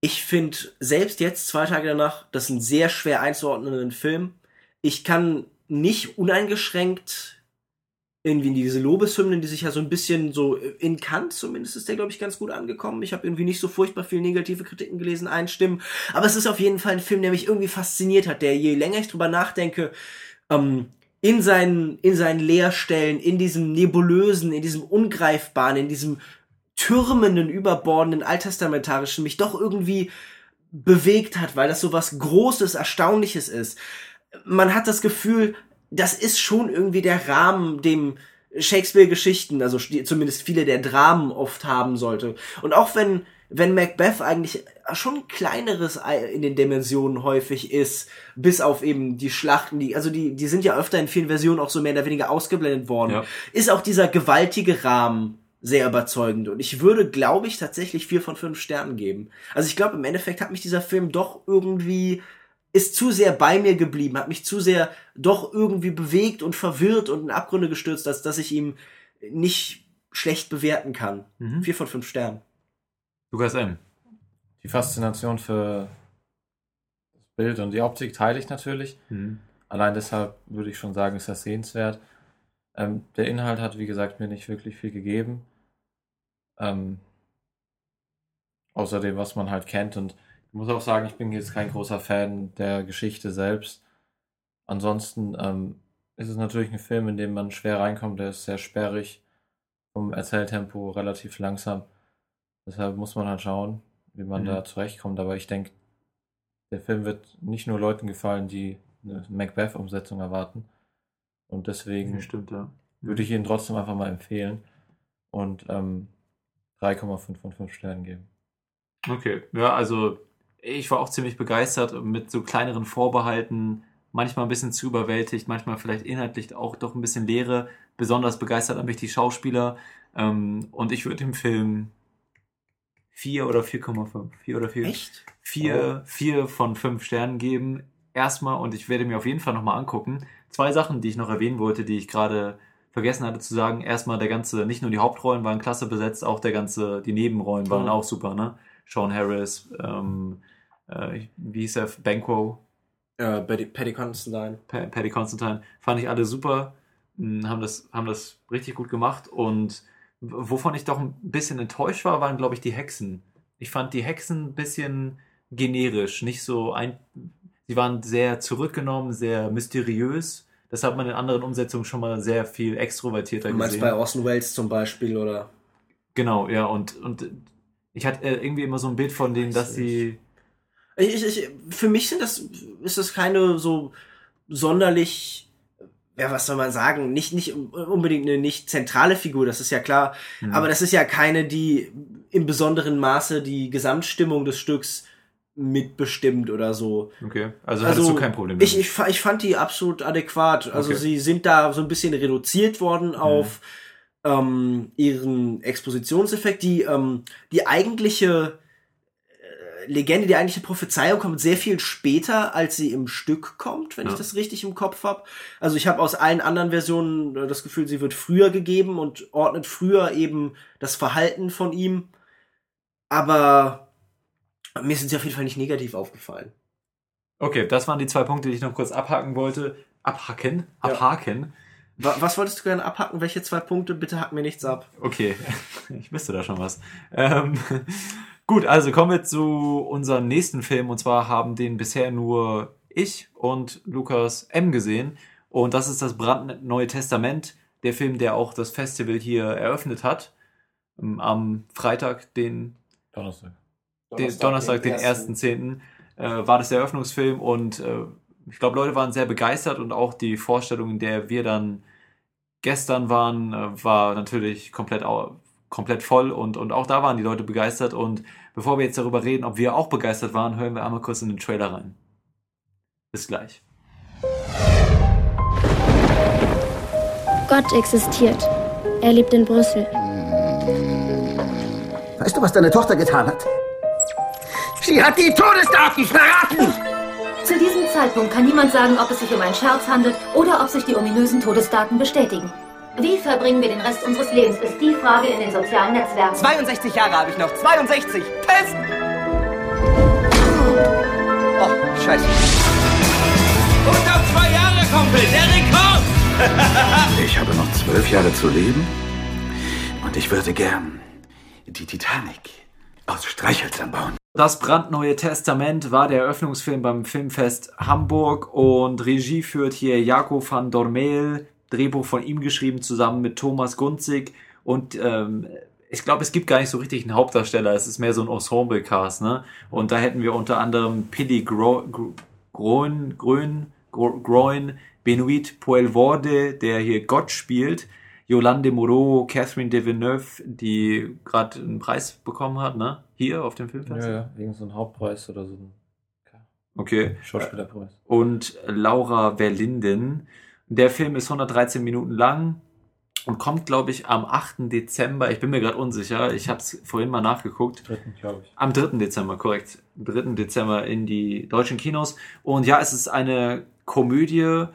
Ich finde selbst jetzt, zwei Tage danach, das ist ein sehr schwer einzuordnenden Film. Ich kann nicht uneingeschränkt irgendwie in diese Lobeshymnen, die sich ja so ein bisschen so in Kant zumindest ist der, glaube ich, ganz gut angekommen. Ich habe irgendwie nicht so furchtbar viel negative Kritiken gelesen, einstimmen. Aber es ist auf jeden Fall ein Film, der mich irgendwie fasziniert hat, der je länger ich drüber nachdenke, ähm, in seinen, in seinen Leerstellen, in diesem nebulösen, in diesem ungreifbaren, in diesem türmenden, überbordenden, alttestamentarischen mich doch irgendwie bewegt hat, weil das so was Großes, Erstaunliches ist. Man hat das Gefühl, das ist schon irgendwie der Rahmen, dem Shakespeare-Geschichten, also zumindest viele der Dramen oft haben sollte. Und auch wenn, wenn Macbeth eigentlich schon ein kleineres Ei in den Dimensionen häufig ist, bis auf eben die Schlachten, die, also die, die sind ja öfter in vielen Versionen auch so mehr oder weniger ausgeblendet worden, Ja. ist auch dieser gewaltige Rahmen sehr überzeugend. Und ich würde, glaube ich, tatsächlich vier von fünf Sternen geben. Also ich glaube, im Endeffekt hat mich dieser Film doch irgendwie, ist zu sehr bei mir geblieben, hat mich zu sehr doch irgendwie bewegt und verwirrt und in Abgründe gestürzt, als dass ich ihm nicht schlecht bewerten kann. Mhm. Vier von fünf Sternen. Lukas M. Die Faszination für das Bild und die Optik teile ich natürlich. Mhm. Allein deshalb würde ich schon sagen, ist das sehenswert. Ähm, der Inhalt hat, wie gesagt, mir nicht wirklich viel gegeben. Ähm, außer dem, was man halt kennt. Und muss auch sagen, ich bin jetzt kein großer Fan der Geschichte selbst. Ansonsten ähm, ist es natürlich ein Film, in dem man schwer reinkommt. Der ist sehr sperrig, vom Erzähltempo relativ langsam. Deshalb muss man halt schauen, wie man Mhm. da zurechtkommt. Aber ich denke, der Film wird nicht nur Leuten gefallen, die eine Macbeth-Umsetzung erwarten. Und deswegen Stimmt, ja. würde ich ihn trotzdem einfach mal empfehlen und ähm, 3,5 von 5 Sternen geben. Okay, ja, also ich war auch ziemlich begeistert mit so kleineren Vorbehalten, manchmal ein bisschen zu überwältigt, manchmal vielleicht inhaltlich auch doch ein bisschen Leere. Besonders begeistert haben mich die Schauspieler. Ähm, und ich würde dem Film 4 oder 4,5, 4 oder 4, Echt? 4, 4 von 5 Sternen geben. Erstmal, und ich werde mir auf jeden Fall nochmal angucken. Zwei Sachen, die ich noch erwähnen wollte, die ich gerade vergessen hatte zu sagen. Erstmal der ganze, nicht nur die Hauptrollen waren klasse besetzt, auch der ganze, die Nebenrollen waren Mhm. auch super, ne? Sean Harris, ähm, äh, wie hieß er, Banquo, Äh, Paddy, Constantine. Pa- Paddy Constantine, fand ich alle super. mh, haben das, haben das richtig gut gemacht und wovon ich doch ein bisschen enttäuscht war, waren, glaube ich, die Hexen. Ich fand die Hexen ein bisschen generisch, nicht so ein, sie waren sehr zurückgenommen, sehr mysteriös. Das hat man in anderen Umsetzungen schon mal sehr viel extrovertierter Du meinst gesehen. bei Orson Welles zum Beispiel oder Genau, ja, und, und ich hatte äh, irgendwie immer so ein Bild von denen, dass sie. Ich, ich, ich, für mich sind das, ist das keine so sonderlich, ja, was soll man sagen, nicht, nicht unbedingt eine nicht zentrale Figur, das ist ja klar, hm, aber das ist ja keine, die im besonderen Maße die Gesamtstimmung des Stücks mitbestimmt oder so. Okay, also, hattest du kein Problem ich, ich, fa- ich fand die absolut adäquat. Also Okay. sie sind da so ein bisschen reduziert worden auf ähm, ihren Expositionseffekt. Die, ähm, die eigentliche Legende, die eigentliche Prophezeiung kommt sehr viel später, als sie im Stück kommt, wenn Ja. ich das richtig im Kopf habe. Also ich habe aus allen anderen Versionen äh, das Gefühl, sie wird früher gegeben und ordnet früher eben das Verhalten von ihm. Aber mir sind sie auf jeden Fall nicht negativ aufgefallen. Okay, das waren die zwei Punkte, die ich noch kurz abhaken wollte. Abhaken? Ja. Abhaken? Wa- Was wolltest du gerne abhacken? Welche zwei Punkte? Bitte hack mir nichts ab. Okay, ich wüsste da schon was. Ähm, gut, also kommen wir zu unserem nächsten Film. Und zwar haben den bisher nur ich und Lukas M. gesehen. Und das ist das brandneue Testament, der Film, der auch das Festival hier eröffnet hat. Ähm, Am Freitag, den Donnerstag. den Donnerstag, den 1.10. Äh, war das der Eröffnungsfilm und äh, ich glaube, Leute waren sehr begeistert und auch die Vorstellung, in der wir dann gestern waren, äh, war natürlich komplett, komplett voll und, und auch da waren die Leute begeistert und bevor wir jetzt darüber reden, ob wir auch begeistert waren, hören wir einmal kurz in den Trailer rein. Bis gleich. Gott existiert. Er lebt in Brüssel. Weißt du, was deine Tochter getan hat? Sie hat die Todesdaten verraten! Zu diesem Zeitpunkt kann niemand sagen, ob es sich um einen Scherz handelt oder ob sich die ominösen Todesdaten bestätigen. Wie verbringen wir den Rest unseres Lebens, ist die Frage in den sozialen Netzwerken. 62 Jahre habe ich noch. 62. Test! Oh, scheiße. 102 Jahre, Kumpel, der Rekord! Ich habe noch zwölf Jahre zu leben und ich würde gern die Titanic aus Streichhölzern bauen. Das brandneue Testament war der Eröffnungsfilm beim Filmfest Hamburg und Regie führt hier Jaco van Dormeel, Drehbuch von ihm geschrieben zusammen mit Thomas Gunzig und ähm, ich glaube, es gibt gar nicht so richtig einen Hauptdarsteller, es ist mehr so ein Ensemble-Cast, ne? Und da hätten wir unter anderem Pili Gro Gro Groen, Grön, Groen, Benoit Poelvorde, der hier Gott spielt, Yolande Moreau, Catherine Deneuve, die gerade einen Preis bekommen hat, ne? Hier auf dem Filmfest. Ja, ja, irgend so ein Hauptpreis oder so ein Okay. Schauspielerpreis. Und Laura Verlinden. Der Film ist 113 Minuten lang und kommt, glaube ich, am 8. Dezember. Ich bin mir gerade unsicher. Ich habe es vorhin mal nachgeguckt. Dritten, glaube ich. Am 3. Dezember, korrekt. Am 3. Dezember in die deutschen Kinos. Und ja, es ist eine Komödie,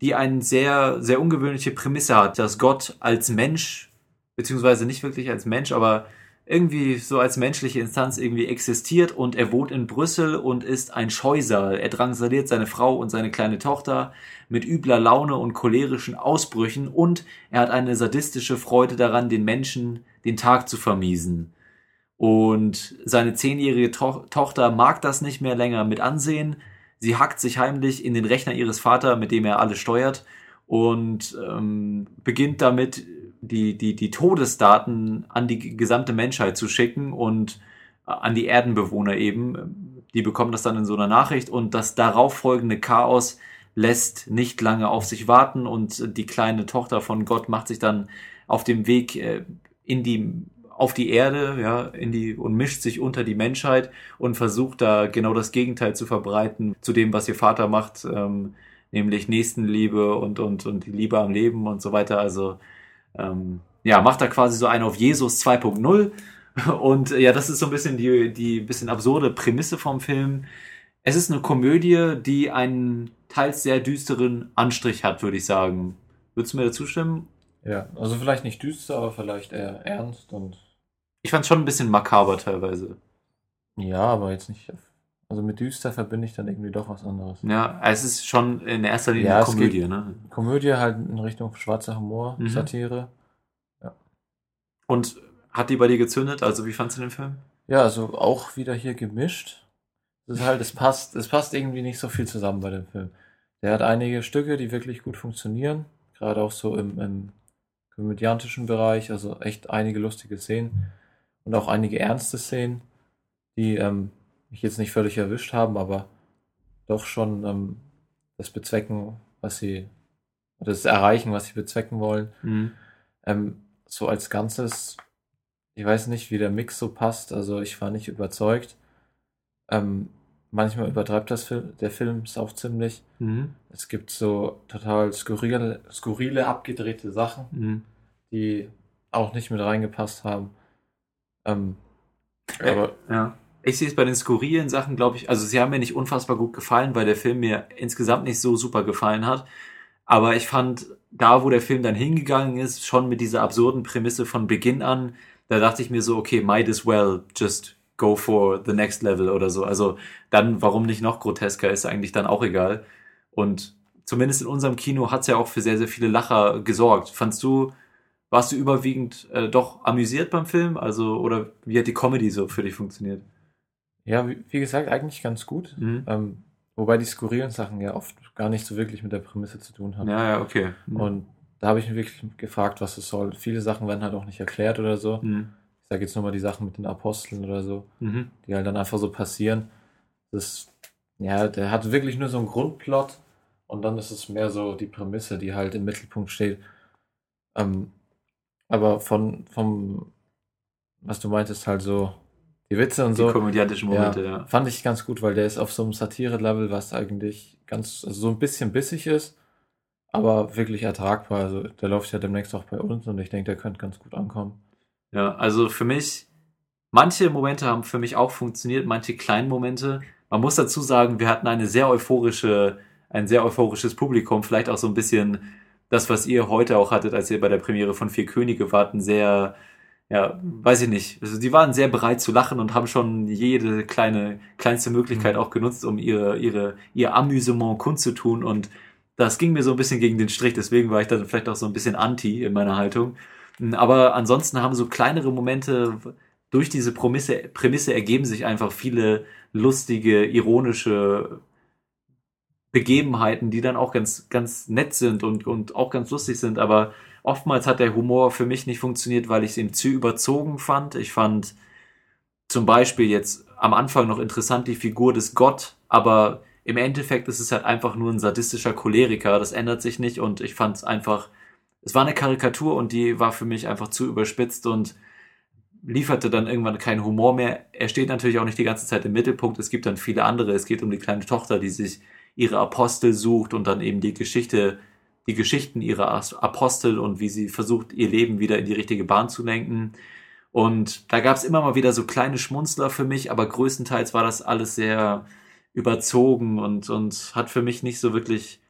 die eine sehr, sehr ungewöhnliche Prämisse hat, dass Gott als Mensch, beziehungsweise nicht wirklich als Mensch, aber irgendwie so als menschliche Instanz irgendwie existiert und er wohnt in Brüssel und ist ein Scheusal. Er drangsaliert seine Frau und seine kleine Tochter mit übler Laune und cholerischen Ausbrüchen und er hat eine sadistische Freude daran, den Menschen den Tag zu vermiesen. Und seine zehnjährige to Tochter mag das nicht mehr länger mit ansehen. Sie hackt sich heimlich in den Rechner ihres Vaters, mit dem er alles steuert, und ähm, beginnt damit, die, die, die Todesdaten an die gesamte Menschheit zu schicken und äh, an die Erdenbewohner eben. Die bekommen das dann in so einer Nachricht und das darauf folgende Chaos lässt nicht lange auf sich warten und die kleine Tochter von Gott macht sich dann auf dem Weg äh, in die auf die Erde, ja, in die und mischt sich unter die Menschheit und versucht da genau das Gegenteil zu verbreiten zu dem, was ihr Vater macht, ähm, nämlich Nächstenliebe und und und die Liebe am Leben und so weiter. Also ähm, ja, macht da quasi so einen auf Jesus 2.0 und äh, ja, das ist so ein bisschen die die bisschen absurde Prämisse vom Film. Es ist eine Komödie, die einen teils sehr düsteren Anstrich hat, würde ich sagen. Würdest du mir dazu stimmen? Ja, also vielleicht nicht düster, aber vielleicht eher ernst und. Ich fand schon ein bisschen makaber teilweise. Ja, aber jetzt nicht Also mit düster verbinde ich dann irgendwie doch was anderes. Ja, es ist schon in erster Linie Ja, Komödie, geht- ne? Komödie halt in Richtung schwarzer Humor, Mhm. Satire. Und hat die bei dir gezündet? Also wie fandst du den Film? Ja, also auch wieder hier gemischt. Es ist halt, es passt, es passt irgendwie nicht so viel zusammen bei dem Film. Der hat einige Stücke, die wirklich gut funktionieren, gerade auch so im, im komödiantischen Bereich, also echt einige lustige Szenen und auch einige ernste Szenen, die ähm, mich jetzt nicht völlig erwischt haben, aber doch schon ähm, das bezwecken, was sie, das erreichen, was sie bezwecken wollen. Mhm. Ähm, so als Ganzes, ich weiß nicht, wie der Mix so passt. Also ich war nicht überzeugt. Ähm, manchmal übertreibt das Fil der Film es auch ziemlich. Mhm. Es gibt so total skurrile, skurrile abgedrehte Sachen, Mhm. die auch nicht mit reingepasst haben. Ähm, Äh, aber Ja. Ich sehe es bei den skurrilen Sachen, glaube ich, also sie haben mir nicht unfassbar gut gefallen, weil der Film mir insgesamt nicht so super gefallen hat. Aber ich fand, da wo der Film dann hingegangen ist, schon mit dieser absurden Prämisse von Beginn an, da dachte ich mir so, okay, might as well just go for the next level oder so. Also dann, warum nicht noch grotesker, ist eigentlich dann auch egal. Und zumindest in unserem Kino hat es ja auch für sehr, sehr viele Lacher gesorgt. Fandst du, warst du überwiegend äh, doch amüsiert beim Film? Also, oder wie hat die Comedy so für dich funktioniert? Ja, wie, wie gesagt, eigentlich ganz gut. Mhm. Ähm, wobei die skurrilen Sachen ja oft gar nicht so wirklich mit der Prämisse zu tun haben. Ja, ja, okay. Mhm. Und da habe ich mich wirklich gefragt, was es soll. Viele Sachen werden halt auch nicht erklärt oder so. Mhm. Ich sage jetzt nur mal die Sachen mit den Aposteln oder so, Mhm. die halt dann einfach so passieren. Das, ja, der hat wirklich nur so einen Grundplot und dann ist es mehr so die Prämisse, die halt im Mittelpunkt steht. Ähm, aber von, vom, was du meintest, halt so, die Witze und Die so. komödiantischen Momente, ja. Fand ich ganz gut, weil der ist auf so einem Satire-Level, was eigentlich ganz, also so ein bisschen bissig ist, aber wirklich ertragbar. Also der läuft ja demnächst auch bei uns und ich denke, der könnte ganz gut ankommen. Ja, also für mich, manche Momente haben für mich auch funktioniert, manche kleinen Momente. Man muss dazu sagen, wir hatten eine sehr euphorische, ein sehr euphorisches Publikum, vielleicht auch so ein bisschen das, was ihr heute auch hattet, als ihr bei der Premiere von Vier Könige wart, ein sehr, ja, weiß ich nicht. Also die waren sehr bereit zu lachen und haben schon jede kleine, kleinste Möglichkeit auch genutzt, um ihre, ihre, ihr Amüsement kundzutun und das ging mir so ein bisschen gegen den Strich, deswegen war ich dann vielleicht auch so ein bisschen anti in meiner Haltung. Aber ansonsten haben so kleinere Momente durch diese Prämisse, Prämisse ergeben sich einfach viele lustige, ironische Begebenheiten, die dann auch ganz, ganz nett sind und, und auch ganz lustig sind. Aber oftmals hat der Humor für mich nicht funktioniert, weil ich es eben zu überzogen fand. Ich fand zum Beispiel jetzt am Anfang noch interessant die Figur des Gott, aber im Endeffekt ist es halt einfach nur ein sadistischer Choleriker. Das ändert sich nicht und ich fand es einfach, es war eine Karikatur und die war für mich einfach zu überspitzt und lieferte dann irgendwann keinen Humor mehr. Er steht natürlich auch nicht die ganze Zeit im Mittelpunkt. Es gibt dann viele andere. Es geht um die kleine Tochter, die sich ihre Apostel sucht und dann eben die Geschichte, die Geschichten ihrer Apostel und wie sie versucht, ihr Leben wieder in die richtige Bahn zu lenken. Und da gab es immer mal wieder so kleine Schmunzler für mich, aber größtenteils war das alles sehr überzogen und, und hat für mich nicht so wirklich,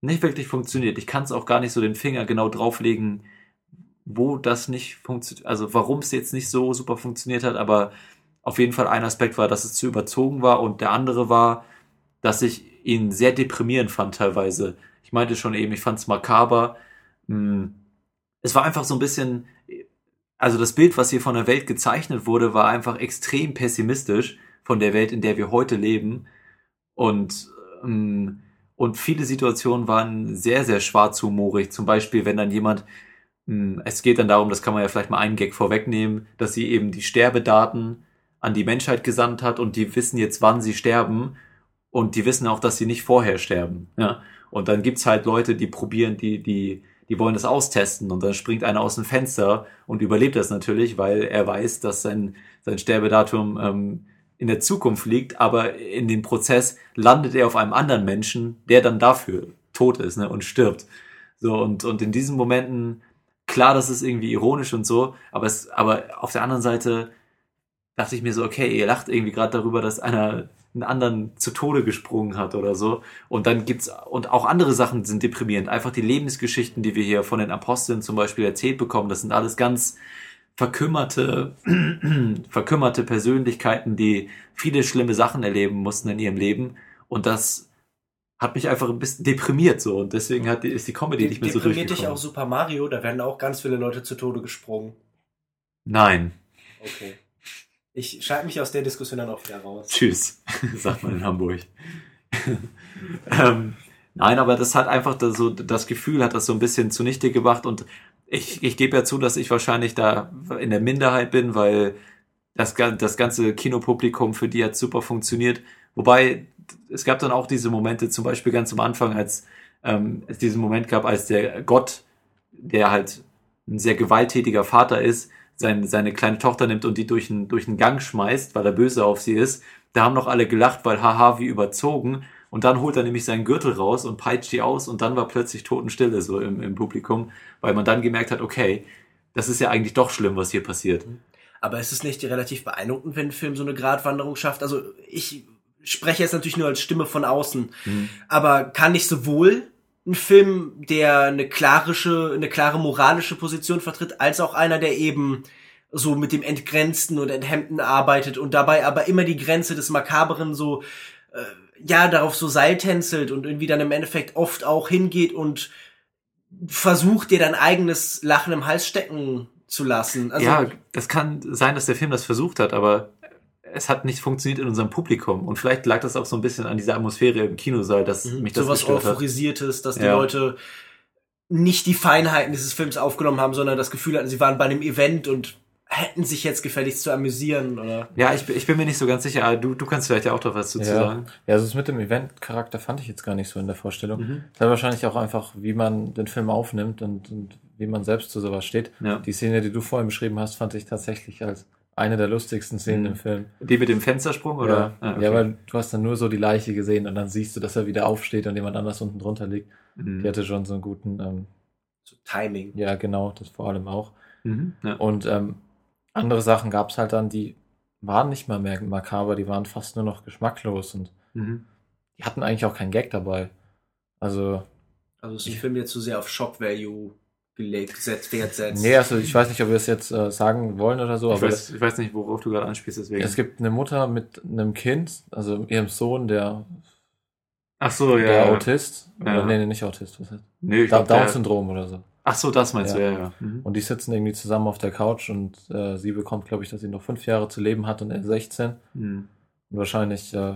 nicht wirklich funktioniert. Ich kann es auch gar nicht so den Finger genau drauflegen, wo das nicht funktioniert, also warum es jetzt nicht so super funktioniert hat, aber auf jeden Fall ein Aspekt war, dass es zu überzogen war und der andere war, dass ich ihn sehr deprimierend fand teilweise. Ich meinte schon eben, ich fand es makaber. Hm, Es war einfach so ein bisschen, also das Bild, was hier von der Welt gezeichnet wurde, war einfach extrem pessimistisch von der Welt, in der wir heute leben. Und, ähm, und viele Situationen waren sehr, sehr schwarzhumorig. Zum Beispiel, wenn dann jemand, mh, es geht dann darum, das kann man ja vielleicht mal einen Gag vorwegnehmen, dass sie eben die Sterbedaten an die Menschheit gesandt hat und die wissen jetzt, wann sie sterben. Und die wissen auch, dass sie nicht vorher sterben. Ja? Und dann gibt's halt Leute, die probieren, die, die, die wollen das austesten. Und dann springt einer aus dem Fenster und überlebt das natürlich, weil er weiß, dass sein, sein Sterbedatum ähm, in der Zukunft liegt, aber in dem Prozess landet er auf einem anderen Menschen, der dann dafür tot ist ne, und stirbt. So, und, und in diesen Momenten, klar, das ist irgendwie ironisch und so, aber es, aber auf der anderen Seite dachte ich mir so, okay, ihr lacht irgendwie gerade darüber, dass einer einen anderen zu Tode gesprungen hat oder so. Und dann gibt's, und auch andere Sachen sind deprimierend. Einfach die Lebensgeschichten, die wir hier von den Aposteln zum Beispiel erzählt bekommen, das sind alles ganz verkümmerte, verkümmerte Persönlichkeiten, die viele schlimme Sachen erleben mussten in ihrem Leben. Und das hat mich einfach ein bisschen deprimiert so. Und deswegen hat, die- ist die Comedy nicht mehr so Deprimiert dich auch Super Mario? Da werden auch ganz viele Leute zu Tode gesprungen. Nein. Okay. Ich schalte mich aus der Diskussion dann auch wieder raus. Tschüss, sagt man in Hamburg. ähm, nein, aber das hat einfach das, so, das Gefühl hat das so ein bisschen zunichte gemacht und ich, ich gebe ja zu, dass ich wahrscheinlich da in der Minderheit bin, weil das, das ganze Kinopublikum für die hat super funktioniert. Wobei es gab dann auch diese Momente, zum Beispiel ganz am Anfang, als ähm, es diesen Moment gab, als der Gott, der halt ein sehr gewalttätiger Vater ist, seine, seine kleine Tochter nimmt und die durch einen, durch einen Gang schmeißt, weil er böse auf sie ist. Da haben noch alle gelacht, weil haha, wie überzogen. Und dann holt er nämlich seinen Gürtel raus und peitscht die aus und dann war plötzlich Totenstille so im, im Publikum, weil man dann gemerkt hat, okay, das ist ja eigentlich doch schlimm, was hier passiert. Aber ist es nicht relativ beeindruckend, wenn ein Film so eine Gratwanderung schafft? Also ich spreche jetzt natürlich nur als Stimme von außen, Mhm. aber kann nicht sowohl ein Film, der eine klarische, eine klare moralische Position vertritt, als auch einer, der eben so mit dem Entgrenzten und Enthemmten arbeitet und dabei aber immer die Grenze des Makaberen so, äh, ja, darauf so seiltänzelt und irgendwie dann im Endeffekt oft auch hingeht und versucht, dir dein eigenes Lachen im Hals stecken zu lassen. Also, ja, das kann sein, dass der Film das versucht hat, aber es hat nicht funktioniert in unserem Publikum. Und vielleicht lag das auch so ein bisschen an dieser Atmosphäre im Kinosaal, dass mich das so was gestört hat. Euphorisiertes, dass die Ja. Leute nicht die Feinheiten dieses Films aufgenommen haben, sondern das Gefühl hatten, sie waren bei einem Event und hätten sich jetzt gefälligst zu amüsieren, oder? Ja, ich, bin- ich bin mir nicht so ganz sicher. aber Du, du kannst vielleicht ja auch doch was dazu Ja. sagen. ja, also das mit dem Event-Charakter fand ich jetzt gar nicht so in der Vorstellung. Mhm. Das war wahrscheinlich auch einfach, wie man den Film aufnimmt und, und wie man selbst zu sowas steht. Ja. Die Szene, die du vorhin beschrieben hast, fand ich tatsächlich als eine der lustigsten Szenen Mhm. im Film. Die mit dem Fenstersprung, oder? Ja, Ah, okay. ja, weil du hast dann nur so die Leiche gesehen und dann siehst du, dass er wieder aufsteht und jemand anders unten drunter liegt. Mhm. Die hatte schon so einen guten, ähm, So Timing. ja genau, das vor allem auch. Mhm. Ja. Und ähm, andere Sachen gab es halt dann, die waren nicht mal mehr makaber, die waren fast nur noch geschmacklos und Mhm. die hatten eigentlich auch keinen Gag dabei. Also, Also ist ein Film, der zu sehr auf Shock Value gelegt, gesetzt, Wert setzt. nee, also ich weiß nicht, ob wir es jetzt äh, sagen wollen oder so, Ich, aber weiß, ich weiß nicht, worauf du gerade anspielst, deswegen. es gibt eine Mutter mit einem Kind, also ihrem Sohn, der, Ach so, ja. der. Autist, Ja. oder nee, nee, nicht Autist, was heißt? Nee, ich Da- glaub, der- Down-Syndrom oder so. Ach so, das meinst Ja. du, ja, ja. Mhm. Und die sitzen irgendwie zusammen auf der Couch und äh, sie bekommt, glaube ich, dass sie noch fünf Jahre zu leben hat und er 16. Mhm. Und wahrscheinlich äh,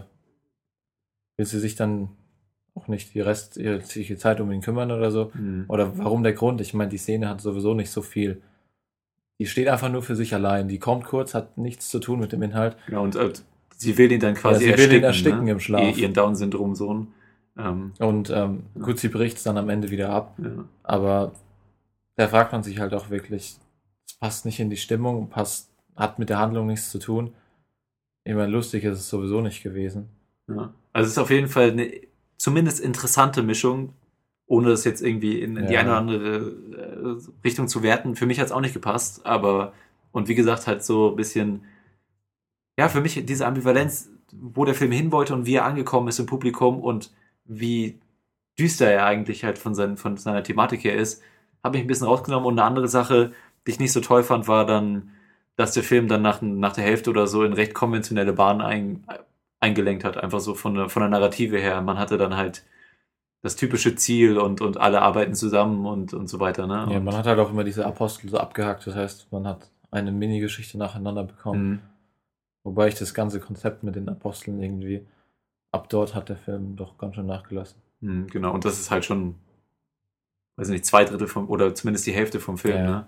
will sie sich dann auch nicht die restliche Zeit um ihn kümmern oder so. Mhm. Oder warum der Grund? Ich meine, die Szene hat sowieso nicht so viel. Die steht einfach nur für sich allein. Die kommt kurz, hat nichts zu tun mit dem Inhalt. Genau, und äh, sie will ihn dann quasi Ja, sie will ersticken. ihn ersticken ne? im Schlaf. Ihr- Ihren Down-Syndrom-Sohn. Ähm, Und ähm, gut, sie bricht es dann am Ende wieder ab. ja. Aber da fragt man sich halt auch wirklich, es passt nicht in die Stimmung, passt, hat mit der Handlung nichts zu tun. Ich meine, lustig ist es sowieso nicht gewesen. Ja. Also es ist auf jeden Fall eine zumindest interessante Mischung, ohne das jetzt irgendwie in, in die Ja. eine oder andere äh, Richtung zu werten. Für mich hat es auch nicht gepasst, aber und wie gesagt, halt so ein bisschen, ja, für mich diese Ambivalenz, wo der Film hin wollte und wie er angekommen ist im Publikum und wie düster er eigentlich halt von, seinen, von seiner Thematik her ist, habe ich ein bisschen rausgenommen. Und eine andere Sache, die ich nicht so toll fand, war dann, dass der Film dann nach, nach der Hälfte oder so in recht konventionelle Bahnen ein, eingelenkt hat, einfach so von der, von der Narrative her. Man hatte dann halt das typische Ziel und, und alle arbeiten zusammen und, und so weiter. Ne? Ja, man hat halt auch immer diese Apostel so abgehakt. Das heißt, man hat eine Mini-Geschichte nacheinander bekommen. Mhm. Wobei ich das ganze Konzept mit den Aposteln irgendwie, ab dort hat der Film doch ganz schön nachgelassen. Mhm, genau, und das ist halt schon, weiß nicht, zwei Drittel vom, oder zumindest die Hälfte vom Film. Ja. Ne?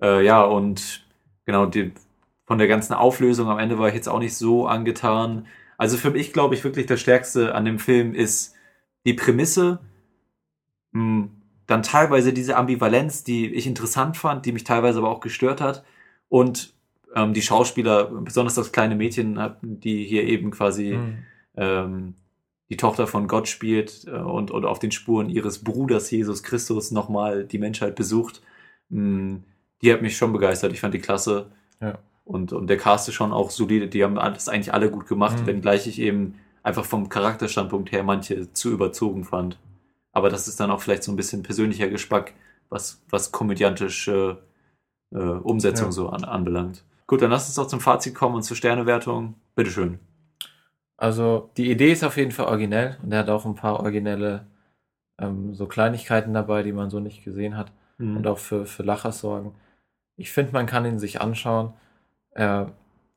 Äh, ja, und genau, die, von der ganzen Auflösung am Ende war ich jetzt auch nicht so angetan. Also für mich, glaube ich, wirklich das Stärkste an dem Film ist die Prämisse, mh, dann teilweise diese Ambivalenz, die ich interessant fand, die mich teilweise aber auch gestört hat. Und ähm, die Schauspieler, besonders das kleine Mädchen, die hier eben quasi ähm, die Tochter von Gott spielt äh, und, und auf den Spuren ihres Bruders Jesus Christus nochmal die Menschheit besucht. Mm, Die hat mich schon begeistert. Ich fand die klasse. Ja. Und, und der Cast ist schon auch solide. Die haben das eigentlich alle gut gemacht, Mhm. wenngleich ich eben einfach vom Charakterstandpunkt her manche zu überzogen fand. Aber das ist dann auch vielleicht so ein bisschen persönlicher Geschmack, was, was komödiantisch äh, äh, Umsetzung Ja. so an, anbelangt. Gut, dann lass uns doch zum Fazit kommen und zur Sternewertung. Bitteschön. Also die Idee ist auf jeden Fall originell und er hat auch ein paar originelle ähm, so Kleinigkeiten dabei, die man so nicht gesehen hat Mhm. und auch für, für Lacher sorgen. Ich finde, man kann ihn sich anschauen. Äh,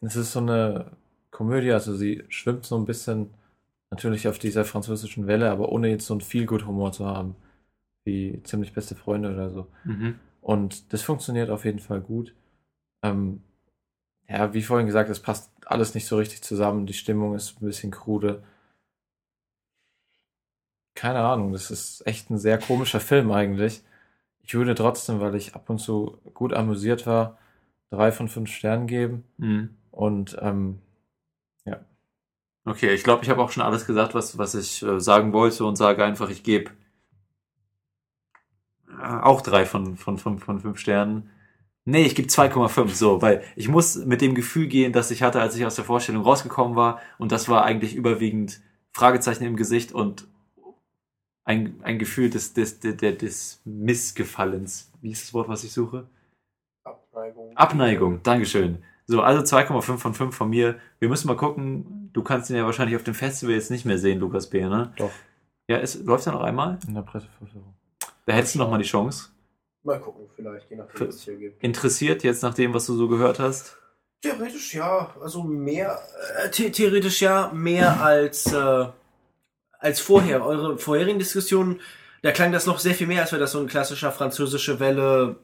es ist so eine Komödie, also sie schwimmt so ein bisschen natürlich auf dieser französischen Welle, aber ohne jetzt so einen Feel-Good-Humor zu haben, wie ziemlich beste Freunde oder so. Mhm. Und das funktioniert auf jeden Fall gut. Ähm, ja, wie vorhin gesagt, es passt alles nicht so richtig zusammen. Die Stimmung ist ein bisschen krude. Keine Ahnung, das ist echt ein sehr komischer Film eigentlich. Ich würde trotzdem, weil ich ab und zu gut amüsiert war, drei von fünf Sternen geben. Mhm. Und ähm, ja. Okay, ich glaube, ich habe auch schon alles gesagt, was, was ich äh, sagen wollte und sage einfach, ich gebe äh, auch drei von, von, von, von fünf Sternen. Nee, ich gebe 2,5, so, weil ich muss mit dem Gefühl gehen, das ich hatte, als ich aus der Vorstellung rausgekommen war. Und das war eigentlich überwiegend Fragezeichen im Gesicht und ein, ein Gefühl des, des, des, des, des Missgefallens. Wie ist das Wort, was ich suche? Abneigung. Dankeschön. So, also 2,5 von 5 von mir. Wir müssen mal gucken. Du kannst ihn ja wahrscheinlich auf dem Festival jetzt nicht mehr sehen, Lukas B., ne? Doch. Ja, es läuft ja noch einmal. In der Presseverführung. Da hättest du noch mal die Chance. Mal gucken, vielleicht, je nachdem, was es hier gibt. Interessiert jetzt nach dem, was du so gehört hast? Theoretisch ja, also mehr, äh, the theoretisch ja, mehr als, äh, als vorher. Eure vorherigen Diskussionen, da klang das noch sehr viel mehr, als wäre das so ein klassischer französische Welle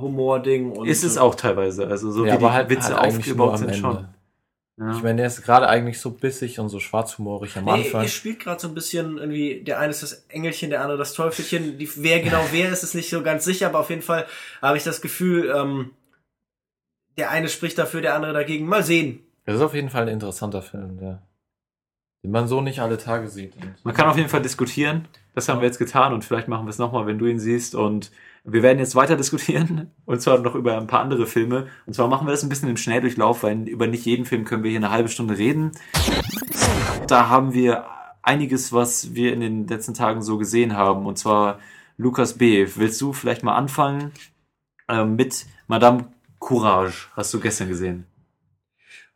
Humor-Ding. und- Ist es auch teilweise. Also so ja, wie die halt, Witze halt aufgebaut sind Ende. schon. Ja. Ich meine, der ist gerade eigentlich so bissig und so schwarzhumorig am Nee, Anfang. ihr spielt gerade so ein bisschen irgendwie, der eine ist das Engelchen, der andere das Teufelchen. Die, wer genau wer ist, ist nicht so ganz sicher, aber auf jeden Fall habe ich das Gefühl, ähm, der eine spricht dafür, der andere dagegen. Mal sehen. Das ist auf jeden Fall ein interessanter Film, der, den man so nicht alle Tage sieht. Man kann auf jeden Fall diskutieren. Das haben wir jetzt getan und vielleicht machen wir es nochmal, wenn du ihn siehst. Und wir werden jetzt weiter diskutieren und zwar noch über ein paar andere Filme. Und zwar machen wir das ein bisschen im Schnelldurchlauf, weil über nicht jeden Film können wir hier eine halbe Stunde reden. Da haben wir einiges, was wir in den letzten Tagen so gesehen haben. Und zwar Lukas B. Willst du vielleicht mal anfangen ähm, mit Madame Courage? Hast du gestern gesehen?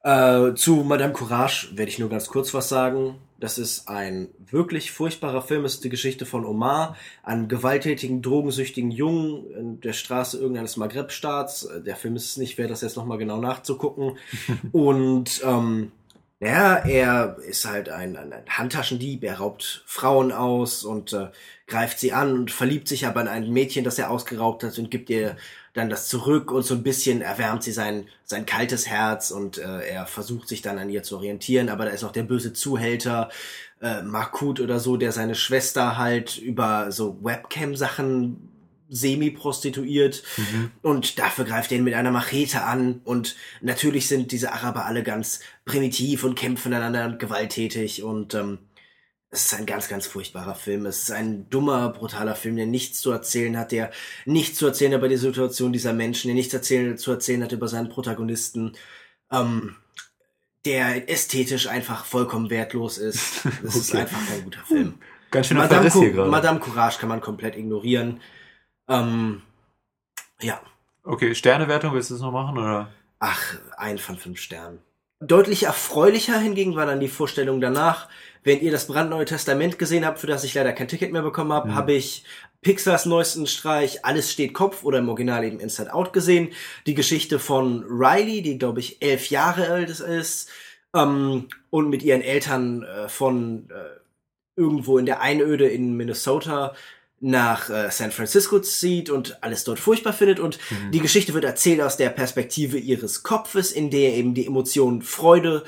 Äh, zu Madame Courage werde ich nur ganz kurz was sagen. Das ist ein wirklich furchtbarer Film. Es ist die Geschichte von Omar, einem gewalttätigen, drogensüchtigen Jungen in der Straße irgendeines Maghreb-Staats. Äh, Der Film ist es nicht wert, das jetzt nochmal genau nachzugucken. Und ähm, ja, er ist halt ein, ein, ein Handtaschendieb, er raubt Frauen aus und äh, greift sie an und verliebt sich aber in ein Mädchen, das er ausgeraubt hat und gibt ihr dann das zurück und so ein bisschen erwärmt sie sein, sein kaltes Herz und äh, er versucht sich dann an ihr zu orientieren, aber da ist noch der böse Zuhälter, äh, Markut oder so, der seine Schwester halt über so Webcam-Sachen semi-prostituiert. Und dafür greift er ihn mit einer Machete an. Und natürlich sind diese Araber alle ganz primitiv und kämpfen einander gewalttätig. Und ähm, es ist ein ganz, ganz furchtbarer Film. Es ist ein dummer, brutaler Film, der nichts zu erzählen hat, der nichts zu erzählen hat über die Situation dieser Menschen, der nichts erzählen, zu erzählen hat über seinen Protagonisten, ähm, der ästhetisch einfach vollkommen wertlos ist. Es ist Okay. einfach kein guter Film. Ganz schöner Madame, hier gerade. Madame Courage kann man komplett ignorieren. Ähm, ja. Okay, Sternewertung, willst du das noch machen? Oder? Ach, ein von fünf Sternen. Deutlich erfreulicher hingegen war dann die Vorstellung danach. Wenn ihr das brandneue Testament gesehen habt, für das ich leider kein Ticket mehr bekommen habe, Mhm. habe ich Pixars neuesten Streich Alles steht Kopf oder im Original eben Inside Out gesehen. Die Geschichte von Riley, die glaube ich elf Jahre alt ist ähm, und mit ihren Eltern äh, von äh, irgendwo in der Einöde in Minnesota nach äh, San Francisco zieht und alles dort furchtbar findet und die Geschichte wird erzählt aus der Perspektive ihres Kopfes, in der eben die Emotionen Freude,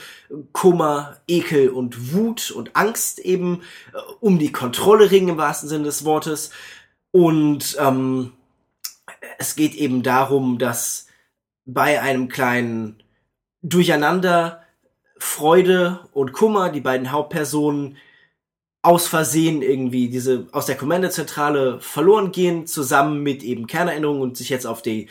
Kummer, Ekel und Wut und Angst eben äh, um die Kontrolle ringen im wahrsten Sinne des Wortes. Und ähm, es geht eben darum, dass bei einem kleinen Durcheinander Freude und Kummer, die beiden Hauptpersonen, aus Versehen irgendwie diese aus der Kommandozentrale verloren gehen, zusammen mit eben Kernerinnerungen und sich jetzt auf die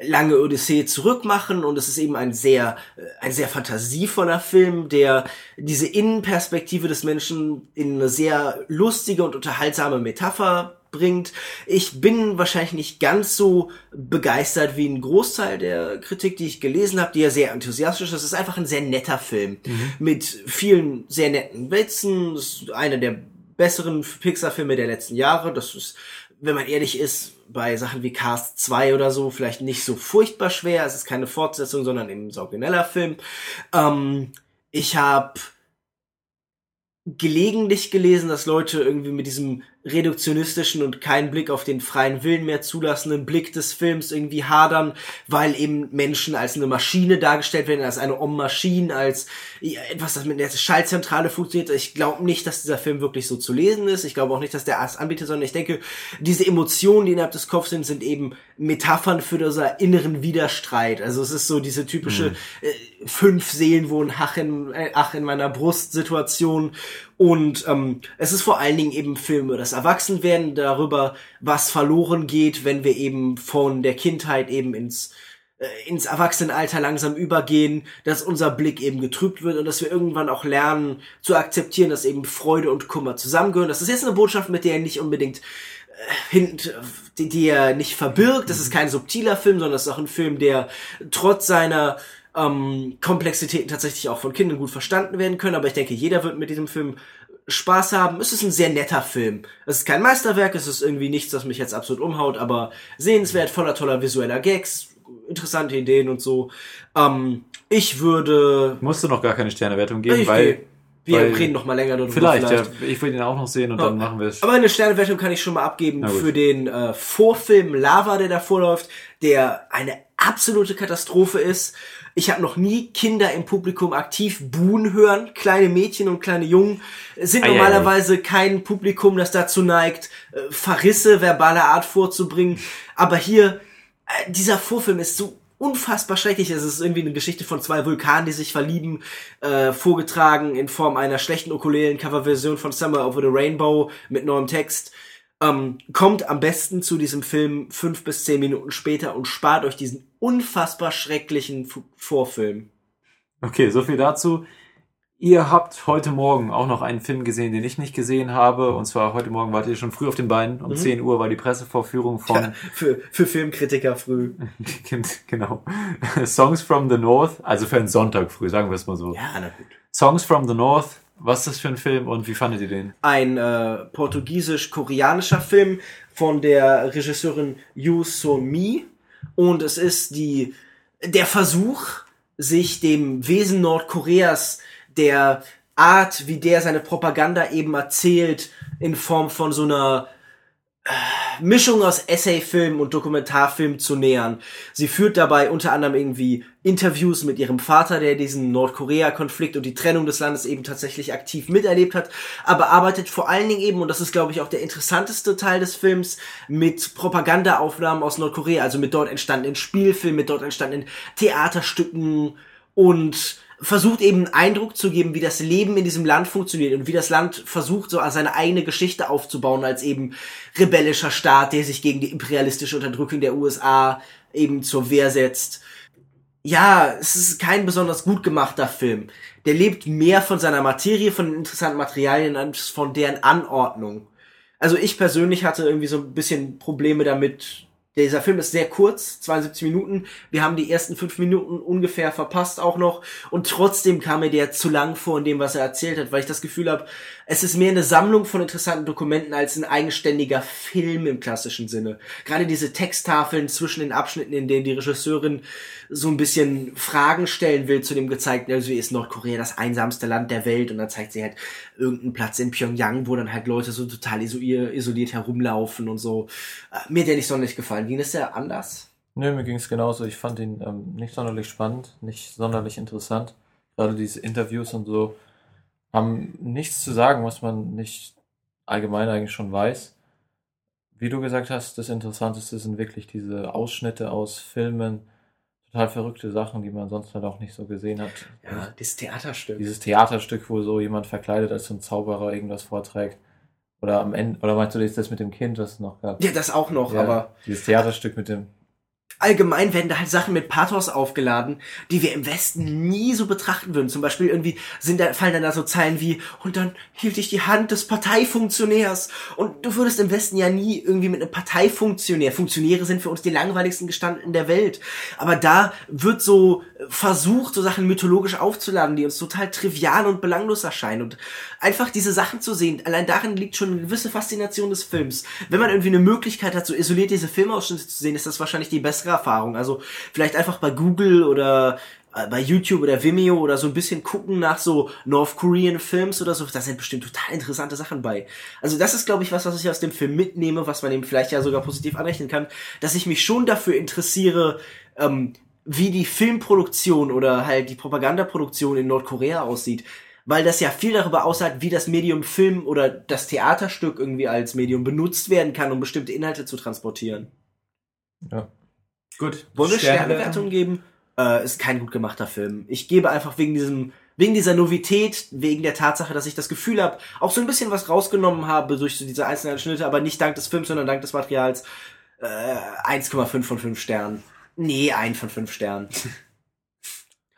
lange Odyssee zurückmachen. Und es ist eben ein sehr äh, ein sehr fantasievoller Film, der diese Innenperspektive des Menschen in eine sehr lustige und unterhaltsame Metapher rüberbringt. Ich bin wahrscheinlich nicht ganz so begeistert wie ein Großteil der Kritik, die ich gelesen habe, die ja sehr enthusiastisch ist. Es ist einfach ein sehr netter Film Mhm. mit vielen sehr netten Witzen. Das ist einer der besseren Pixar-Filme der letzten Jahre. Das ist, wenn man ehrlich ist, bei Sachen wie Cast 2 oder so vielleicht nicht so furchtbar schwer. Es ist keine Fortsetzung, sondern eben ein saugeneller Film. Ähm, ich habe gelegentlich gelesen, dass Leute irgendwie mit diesem reduktionistischen und keinen Blick auf den freien Willen mehr zulassenden Blick des Films irgendwie hadern, weil eben Menschen als eine Maschine dargestellt werden, als eine Om-Maschine, als etwas, das mit der Schallzentrale funktioniert. Ich glaube nicht, dass dieser Film wirklich so zu lesen ist. Ich glaube auch nicht, dass der Arzt anbietet, sondern ich denke, diese Emotionen, die innerhalb des Kopfs sind, sind eben Metaphern für unser inneren Widerstreit. Also es ist so diese typische Mhm. äh, fünf Seelen wohnen Ach in, äh, Ach in meiner Brust Situation. Und ähm, es ist vor allen Dingen eben Film über das Erwachsenwerden, darüber, was verloren geht, wenn wir eben von der Kindheit eben ins äh, ins Erwachsenenalter langsam übergehen, dass unser Blick eben getrübt wird und dass wir irgendwann auch lernen zu akzeptieren, dass eben Freude und Kummer zusammengehören. Das ist jetzt eine Botschaft, mit der er nicht unbedingt hint, die, die er nicht verbirgt. Das ist kein subtiler Film, sondern das ist auch ein Film, der trotz seiner ähm, Komplexitäten tatsächlich auch von Kindern gut verstanden werden können. Aber ich denke, jeder wird mit diesem Film Spaß haben. Es ist ein sehr netter Film. Es ist kein Meisterwerk, es ist irgendwie nichts, das mich jetzt absolut umhaut, aber sehenswert, voller toller visueller Gags, interessante Ideen und so. Ähm, ich würde. Musst du noch gar keine Sternewertung geben, weil. Wir weil- reden noch mal länger darüber. Vielleicht, ja. Ich will ihn auch noch sehen und Ja. dann machen wir es. Aber eine Sternewertung kann ich schon mal abgeben für den äh, Vorfilm Lava, der davor läuft, der eine absolute Katastrophe ist. Ich habe noch nie Kinder im Publikum aktiv buhen hören. Kleine Mädchen und kleine Jungen sind Ei, ei, ei. normalerweise kein Publikum, das dazu neigt, äh, Verrisse verbaler Art vorzubringen. Aber hier, äh, dieser Vorfilm ist so unfassbar schrecklich. Es ist irgendwie eine Geschichte von zwei Vulkanen, die sich verlieben, äh, vorgetragen in Form einer schlechten Ukulelen-Coverversion von Summer Over the Rainbow mit neuem Text. Ähm, kommt am besten zu diesem Film fünf bis zehn Minuten später und spart euch diesen unfassbar schrecklichen Fu- Vorfilm. Okay, so viel dazu. Ihr habt heute Morgen auch noch einen Film gesehen, den ich nicht gesehen habe. Und zwar heute Morgen wart ihr schon früh auf den Beinen. Um Mhm. 10 Uhr war die Pressevorführung von Ja, für, für Filmkritiker früh. genau. Songs from the North, also für einen Sonntag früh, sagen wir es mal so. Ja, na gut. Songs from the North, was ist das für ein Film und wie fandet ihr den? ein äh, portugiesisch-koreanischer Film von der Regisseurin Yu So-mi und es ist die der Versuch, sich dem Wesen Nordkoreas, der Art, wie der seine Propaganda eben erzählt, in Form von so einer äh, Mischung aus Essayfilm und Dokumentarfilm zu nähern. Sie führt dabei unter anderem irgendwie Interviews mit ihrem Vater, der diesen Nordkorea-Konflikt und die Trennung des Landes eben tatsächlich aktiv miterlebt hat, aber arbeitet vor allen Dingen eben, und das ist glaube ich auch der interessanteste Teil des Films, mit Propagandaaufnahmen aus Nordkorea, also mit dort entstandenen Spielfilmen, mit dort entstandenen Theaterstücken und versucht eben einen Eindruck zu geben, wie das Leben in diesem Land funktioniert und wie das Land versucht, so seine eigene Geschichte aufzubauen als eben rebellischer Staat, der sich gegen die imperialistische Unterdrückung der USA eben zur Wehr setzt. Ja, es ist kein besonders gut gemachter Film. Der lebt mehr von seiner Materie, von den interessanten Materialien als von deren Anordnung. Also ich persönlich hatte irgendwie so ein bisschen Probleme damit. Dieser Film ist sehr kurz, 72 Minuten. Wir haben die ersten fünf Minuten ungefähr verpasst auch noch. Und trotzdem kam mir der zu lang vor in dem, was er erzählt hat, weil ich das Gefühl habe, es ist mehr eine Sammlung von interessanten Dokumenten als ein eigenständiger Film im klassischen Sinne. Gerade diese Texttafeln zwischen den Abschnitten, in denen die Regisseurin so ein bisschen Fragen stellen will zu dem gezeigten, also ist Nordkorea das einsamste Land der Welt und dann zeigt sie halt irgendeinen Platz in Pyongyang, wo dann halt Leute so total isoliert, herumlaufen und so. Äh, Mir hat der nicht sonderlich gefallen. Ging das ja anders? Nö, mir ging es genauso. Ich fand ihn ähm, nicht sonderlich spannend, nicht sonderlich interessant. Gerade diese Interviews und so haben nichts zu sagen, was man nicht allgemein eigentlich schon weiß. Wie du gesagt hast, das Interessanteste sind wirklich diese Ausschnitte aus Filmen, total verrückte Sachen, die man sonst halt auch nicht so gesehen hat. Ja, dieses Theaterstück. Dieses Theaterstück, wo so jemand verkleidet als so ein Zauberer irgendwas vorträgt. Oder am Ende, oder meinst du jetzt das mit dem Kind, was es noch gab? Ja, das auch noch, Ja, aber Dieses Theaterstück mit dem allgemein werden da halt Sachen mit Pathos aufgeladen, die wir im Westen nie so betrachten würden. Zum Beispiel irgendwie sind da, fallen dann da so Zeilen wie, und dann hielt ich die Hand des Parteifunktionärs. Und du würdest im Westen ja nie irgendwie mit einem Parteifunktionär, Funktionäre sind für uns die langweiligsten Gestalten der Welt. Aber da wird so versucht, so Sachen mythologisch aufzuladen, die uns total trivial und belanglos erscheinen. Und einfach diese Sachen zu sehen, allein darin liegt schon eine gewisse Faszination des Films. Wenn man irgendwie eine Möglichkeit hat, so isoliert diese Filmausschnitte zu sehen, ist das wahrscheinlich die bessere Erfahrung. Also vielleicht einfach bei Google oder äh, bei YouTube oder Vimeo oder so ein bisschen gucken nach so North Korean Films oder so, da sind bestimmt total interessante Sachen bei. Also das ist, glaube ich, was, was ich aus dem Film mitnehme, was man ihm vielleicht ja sogar positiv anrechnen kann, dass ich mich schon dafür interessiere, ähm, wie die Filmproduktion oder halt die Propagandaproduktion in Nordkorea aussieht. Weil das ja viel darüber aussagt, wie das Medium Film oder das Theaterstück irgendwie als Medium benutzt werden kann, um bestimmte Inhalte zu transportieren. Ja. Gut. Wollen wir Sterne- Sternewertung geben? Äh, ist kein gut gemachter Film. Ich gebe einfach wegen diesem, wegen dieser Novität, wegen der Tatsache, dass ich das Gefühl habe, auch so ein bisschen was rausgenommen habe durch so diese einzelnen Schnitte, aber nicht dank des Films, sondern dank des Materials, äh, 1,5 von 5 Sternen. Nee, 1 von 5 Sternen.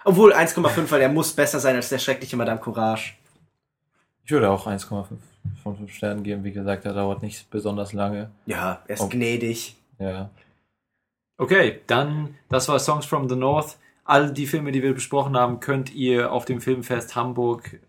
Obwohl 1,5, weil der muss besser sein als der schreckliche Madame Courage. Ich würde auch 1,5 von 5 Sternen geben. Wie gesagt, der dauert nicht besonders lange. Ja, er ist Oh. gnädig. Ja. Okay, dann, das war Songs from the North. All die Filme, die wir besprochen haben, könnt ihr auf dem Filmfest Hamburg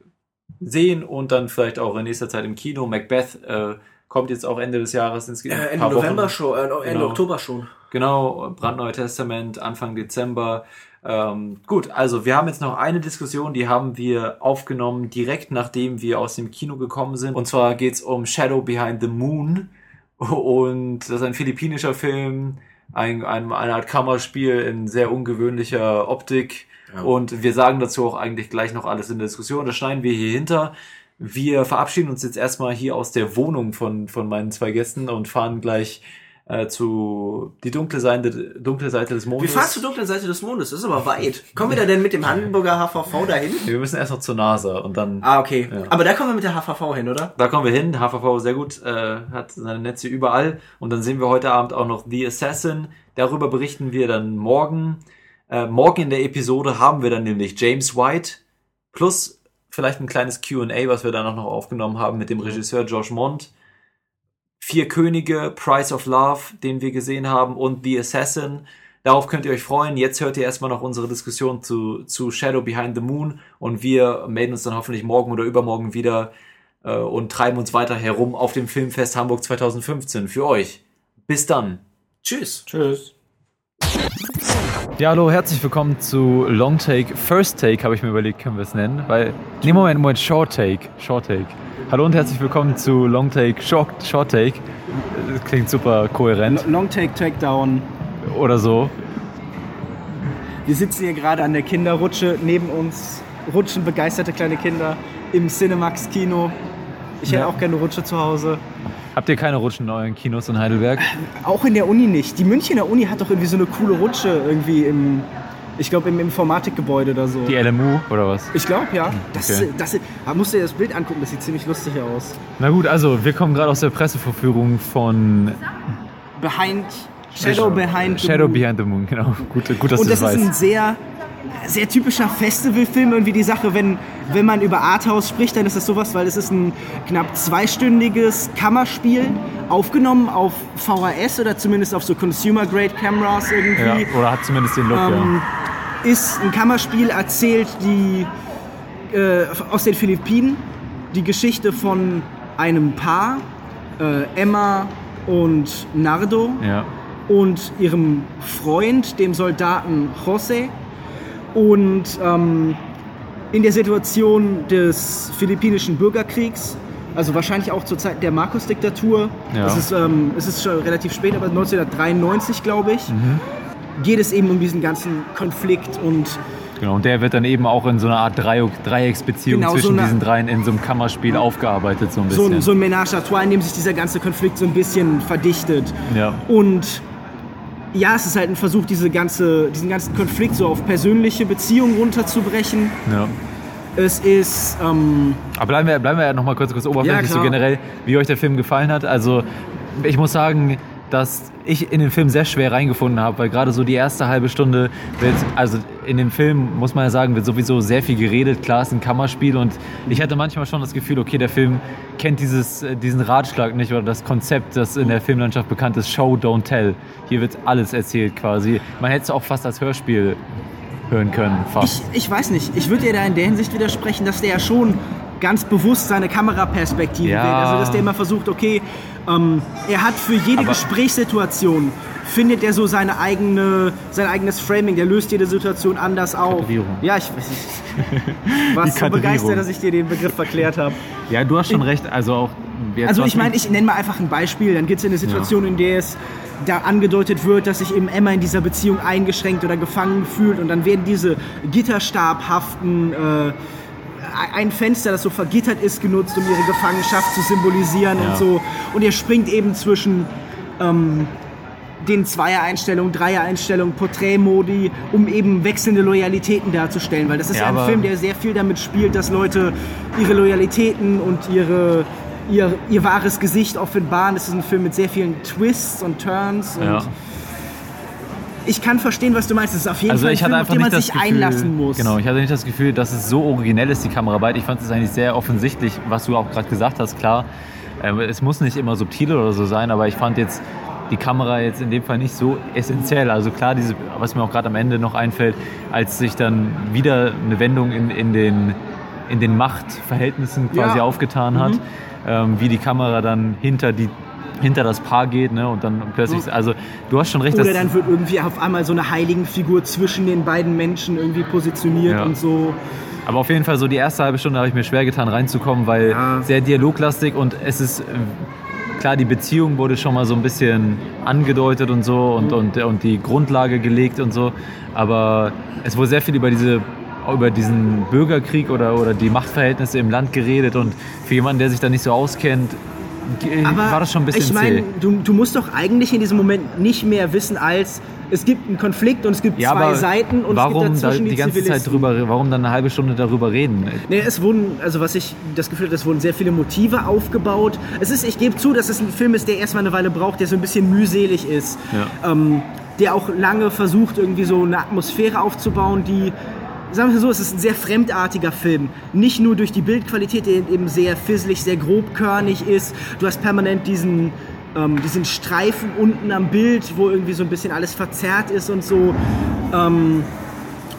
sehen und dann vielleicht auch in nächster Zeit im Kino. Macbeth äh, kommt jetzt auch Ende des Jahres ins Äh, ein Ende November Wochen. schon, äh, Ende Genau. Oktober schon. Genau, Brandneue Testament, Anfang Dezember. Ähm, gut, also wir haben jetzt noch eine Diskussion, die haben wir aufgenommen direkt nachdem wir aus dem Kino gekommen sind. Und zwar geht's um Shadow Behind the Moon. Und das ist ein philippinischer Film, ein, ein, eine Art Kammerspiel in sehr ungewöhnlicher Optik. Und wir sagen dazu auch eigentlich gleich noch alles in der Diskussion. Das schneiden wir hier hinter. Wir verabschieden uns jetzt erstmal hier aus der Wohnung von, von meinen zwei Gästen und fahren gleich äh, zu die dunkle Seite, dunkle Seite des Wir Mondes. fahren zur dunklen Seite des Mondes, das ist aber weit. Kommen wir da denn mit dem Hamburger HVV dahin? wir müssen erst noch zur NASA und dann. Ah, okay. Ja. Aber da kommen wir mit der HVV hin, oder? Da kommen wir hin. HVV sehr gut, äh, hat seine Netze überall. Und dann sehen wir heute Abend auch noch The Assassin. Darüber berichten wir dann morgen. Äh, morgen in der Episode haben wir dann nämlich James White plus vielleicht ein kleines Q&A, was wir dann auch noch aufgenommen haben mit dem Regisseur Josh Mont. Vier Könige, Price of Love, den wir gesehen haben und The Assassin. Darauf könnt ihr euch freuen. Jetzt hört ihr erstmal noch unsere Diskussion zu, zu Shadow Behind the Moon und wir melden uns dann hoffentlich morgen oder übermorgen wieder äh, und treiben uns weiter herum auf dem Filmfest Hamburg 2015 für euch. Bis dann. Tschüss. Tschüss. Ja, hallo, herzlich willkommen zu Long Take. First Take habe ich mir überlegt, können wir es nennen, weil. Nee, Moment, Moment, Short Take. Short Take. Hallo und herzlich willkommen zu Long Take, Short, Short Take. Das klingt super kohärent. Long Take Takedown. Oder so. Wir sitzen hier gerade an der Kinderrutsche. Neben uns rutschen begeisterte kleine Kinder im Cinemax Kino. Ich hätte Ja. auch gerne eine Rutsche zu Hause. Habt ihr keine Rutschen in euren Kinos in Heidelberg? Auch in der Uni nicht. Die Münchner Uni hat doch irgendwie so eine coole Rutsche irgendwie im, ich glaube im Informatikgebäude oder so. Die LMU oder was? ich glaube ja. Das, Okay. das, da musst du dir das Bild angucken, das sieht ziemlich lustig aus. Na gut, also wir kommen gerade aus der Pressevorführung von Behind, Shadow Behind the Shadow Moon. Behind the Moon, genau. Gut, gut dass Und du das das ist ein weißt. sehr, sehr typischer Festivalfilm. Irgendwie die Sache, wenn, wenn man über Arthouse spricht, dann ist das sowas, weil es ist ein knapp zweistündiges Kammerspiel, aufgenommen auf VHS oder zumindest auf so Consumer-Grade Cameras irgendwie. Ja, oder hat zumindest den Look, Ähm, ist ein Kammerspiel, erzählt die äh, aus den Philippinen die Geschichte von einem Paar, äh, Emma und Nardo ja. Ja. und ihrem Freund, dem Soldaten José. Und ähm, in der Situation des philippinischen Bürgerkriegs, also wahrscheinlich auch zur Zeit der Marcos-Diktatur, Ja. es, ist, ähm, es ist schon relativ spät, aber 1993, glaube ich, Mhm. geht es eben um diesen ganzen Konflikt und Genau, und der wird dann eben auch in so einer Art Dreieck, Dreiecksbeziehung Genau, so zwischen eine- diesen dreien in so einem Kammerspiel aufgearbeitet, so ein so bisschen. ein, so ein Ménage à trois, in dem sich dieser ganze Konflikt so ein bisschen verdichtet. ja. Und ja, es ist halt ein Versuch, diese ganze, diesen ganzen Konflikt so auf persönliche Beziehungen runterzubrechen. ja. Es ist, ähm, Aber bleiben wir, bleiben wir ja noch mal kurz, kurz oberflächlich, Ja, so generell, wie euch der Film gefallen hat. Also, ich muss sagen, dass ich in den Film sehr schwer reingefunden habe, weil gerade so die erste halbe Stunde wird, also in dem Film muss man ja sagen, wird sowieso sehr viel geredet. Klar, es ist ein Kammerspiel und ich hatte manchmal schon das Gefühl, okay, der Film kennt dieses, äh, diesen Ratschlag nicht oder das Konzept, das in der Filmlandschaft bekannt ist, Show, don't tell. Hier wird alles erzählt quasi. Man hätte es auch fast als Hörspiel hören können, fast. Ich, ich weiß nicht, ich würde dir da in der Hinsicht widersprechen, dass der ja schon ganz bewusst seine Kameraperspektive Ja. wählt. Also dass der immer versucht, okay, ähm, er hat für jede Aber- Gesprächssituation findet er so seine eigene, sein eigenes Framing, der löst jede Situation anders auf. Ja, ich weiß nicht. Warst Die so begeistert, dass ich dir den Begriff verklärt habe. Ja, du hast schon recht. Also auch Also ich meine, ich nenne mal einfach ein Beispiel. Dann gibt es eine Situation, in der es da angedeutet wird, dass sich eben Emma in dieser Beziehung eingeschränkt oder gefangen fühlt und dann werden diese gitterstabhaften äh, ein Fenster, das so vergittert ist, genutzt, um ihre Gefangenschaft zu symbolisieren Ja. und so. Und er springt eben zwischen ähm, den Zweier-Einstellungen, Dreier-Einstellungen, Porträtmodi, um eben wechselnde Loyalitäten darzustellen. Weil das ist Ja, ein Film, der sehr viel damit spielt, dass Leute ihre Loyalitäten und ihre, ihr, ihr wahres Gesicht offenbaren. Das ist ein Film mit sehr vielen Twists und Turns. Und Ja. Ich kann verstehen, was du meinst. Es ist auf jeden Also Fall ein Film, auf den man sich Gefühl, einlassen muss. Genau, ich hatte nicht das Gefühl, dass es so originell ist, die Kameraarbeit. Ich fand es eigentlich sehr offensichtlich, was du auch gerade gesagt hast. Klar, äh, es muss nicht immer subtil oder so sein, aber ich fand jetzt die Kamera jetzt in dem Fall nicht so essentiell. Also klar, diese, was mir auch gerade am Ende noch einfällt, als sich dann wieder eine Wendung in, in den in den Machtverhältnissen quasi Ja. aufgetan hat, Mhm. ähm, wie die Kamera dann hinter die hinter das Paar geht, ne? Und dann plötzlich, also du hast schon recht, Oder dass dann wird irgendwie auf einmal so eine Heiligenfigur zwischen den beiden Menschen irgendwie positioniert Ja. und so. Aber auf jeden Fall so die erste halbe Stunde habe ich mir schwer getan reinzukommen, weil sehr dialoglastig und es ist klar, die Beziehung wurde schon mal so ein bisschen angedeutet und so und, und, und die Grundlage gelegt und so. Aber es wurde sehr viel über diese über diesen Bürgerkrieg oder, oder die Machtverhältnisse im Land geredet und für jemanden, der sich da nicht so auskennt, ge- war das schon ein bisschen ich meine, du, du musst doch eigentlich in diesem Moment nicht mehr wissen als es gibt einen Konflikt und es gibt Ja, zwei aber Seiten und warum es da gibt dazwischen die die, ganze Zeit drüber, warum dann eine halbe Stunde darüber reden? Nee, es wurden, also was ich das Gefühl habe, es wurden sehr viele Motive aufgebaut. Es ist, ich gebe zu, dass es ein Film ist, der erstmal eine Weile braucht, der so ein bisschen mühselig ist. Ja. Ähm, der auch lange versucht, irgendwie so eine Atmosphäre aufzubauen, die, sagen wir mal so, es ist ein sehr fremdartiger Film. Nicht nur durch die Bildqualität, die eben sehr fisselig, sehr grobkörnig ist. Du hast permanent diesen, ähm, diesen Streifen unten am Bild, wo irgendwie so ein bisschen alles verzerrt ist und so. Ähm,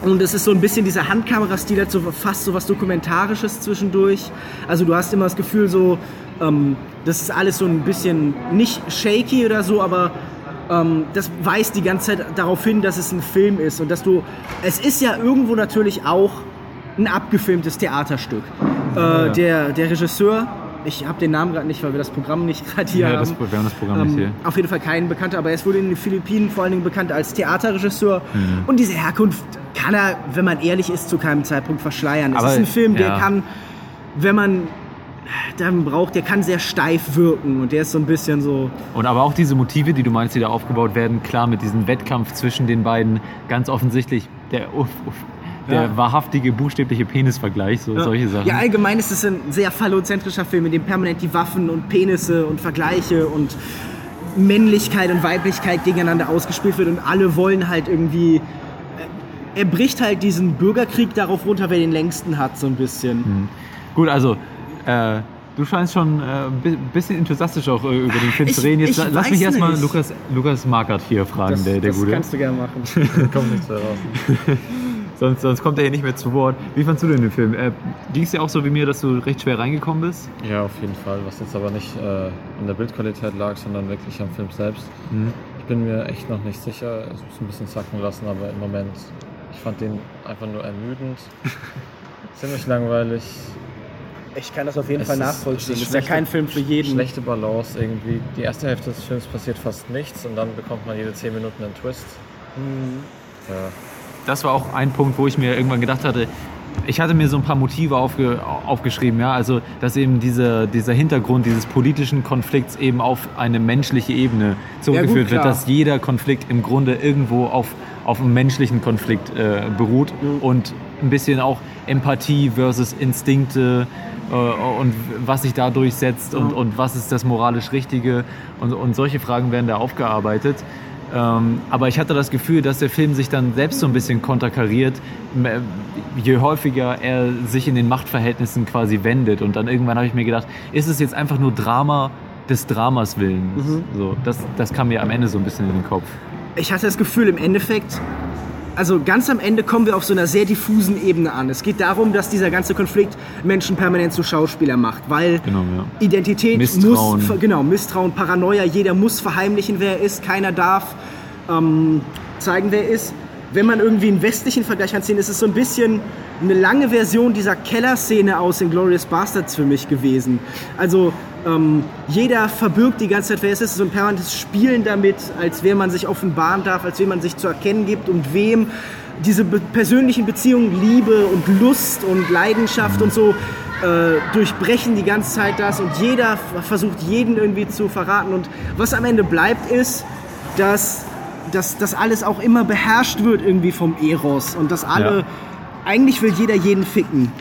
und es ist so ein bisschen dieser Handkamerastil, hat so fast so was Dokumentarisches zwischendurch. Also du hast immer das Gefühl so, ähm, das ist alles so ein bisschen nicht shaky oder so, aber ähm, das weist die ganze Zeit darauf hin, dass es ein Film ist und dass du, es ist ja irgendwo natürlich auch ein abgefilmtes Theaterstück. Äh, Ja. der, der Regisseur, ich habe den Namen gerade nicht, weil wir das Programm nicht gerade hier Ja, haben. das, wir haben das Programm nicht hier. Auf jeden Fall kein Bekannter, aber er ist wohl in den Philippinen vor allen Dingen bekannt als Theaterregisseur. Mhm. Und diese Herkunft kann er, wenn man ehrlich ist, zu keinem Zeitpunkt verschleiern. Aber, es ist ein Film, der ja. kann, wenn man dann braucht, der kann sehr steif wirken und der ist so ein bisschen so. Und aber auch diese Motive, die du meinst, die da aufgebaut werden, klar mit diesem Wettkampf zwischen den beiden, ganz offensichtlich der, uff, uff, der Ja. wahrhaftige, buchstäbliche Penisvergleich, so solche Sachen. Ja, allgemein ist es ein sehr phallozentrischer Film, in dem permanent die Waffen und Penisse und Vergleiche und Männlichkeit und Weiblichkeit gegeneinander ausgespielt wird und alle wollen halt irgendwie. äh, Er bricht halt diesen Bürgerkrieg darauf runter, wer den längsten hat, so ein bisschen. Hm. Gut, also äh, du scheinst schon ein äh, bi- bisschen enthusiastisch auch äh, über den Film zu Ich- reden. Jetzt ich la- lass mich erstmal. Lukas, Lukas Markert hier fragen, Das, der, der das Gute. kannst du gerne machen. Kommt nichts mehr raus. sonst, sonst kommt er hier nicht mehr zu Wort. Wie fandst du denn den Film? Äh, Ging es dir auch so wie mir, dass du recht schwer reingekommen bist? Ja, auf jeden Fall. Was jetzt aber nicht äh, an der Bildqualität lag, sondern wirklich am Film selbst. Mhm. Ich bin mir echt noch nicht sicher. Es muss ein bisschen sacken lassen, aber im Moment, ich fand den einfach nur ermüdend. Ziemlich langweilig. Ich kann das auf jeden Es Fall ist- nachvollziehen. es Das ist ja schlechte- kein Film für jeden. Schlechte Balance irgendwie. Die erste Hälfte des Films passiert fast nichts und dann bekommt man jede 10 Minuten einen Twist. Ja. das war auch ein Punkt, wo ich mir irgendwann gedacht hatte, ich hatte mir so ein paar Motive aufge, aufgeschrieben, ja, also dass eben dieser, dieser Hintergrund dieses politischen Konflikts eben auf eine menschliche Ebene zurückgeführt wird, klar. dass jeder Konflikt im Grunde irgendwo auf, auf einem menschlichen Konflikt äh, beruht und ein bisschen auch Empathie versus Instinkte äh, und was sich da durchsetzt und, und was ist das moralisch Richtige und, und solche Fragen werden da aufgearbeitet. Ähm, aber ich hatte das Gefühl, dass der Film sich dann selbst so ein bisschen konterkariert, äh, je häufiger er sich in den Machtverhältnissen quasi wendet. Und dann irgendwann habe ich mir gedacht, ist es jetzt einfach nur Drama des Dramas willen? So, das, das kam mir am Ende so ein bisschen in den Kopf. ich hatte das Gefühl, im Endeffekt, also ganz am Ende kommen wir auf so einer sehr diffusen Ebene an. Es geht darum, dass dieser ganze Konflikt Menschen permanent zu Schauspielern macht, weil Genau, ja. Identität Misstrauen. muss, genau, Misstrauen, Paranoia, jeder muss verheimlichen, wer er ist, keiner darf ähm, zeigen, wer er ist. Wenn man irgendwie einen westlichen Vergleich anziehen, ist es so ein bisschen eine lange Version dieser Kellerszene aus Inglourious Bastards für mich gewesen. Also ähm, jeder verbirgt die ganze Zeit, wer es ist, so ein permanentes Spielen damit, als wer man sich offenbaren darf, als wer man sich zu erkennen gibt und wem diese be persönlichen Beziehungen, Liebe und Lust und Leidenschaft und so äh, durchbrechen die ganze Zeit das und jeder versucht jeden irgendwie zu verraten und was am Ende bleibt ist, dass dass das alles auch immer beherrscht wird irgendwie vom Eros und dass alle Ja. eigentlich will jeder jeden ficken.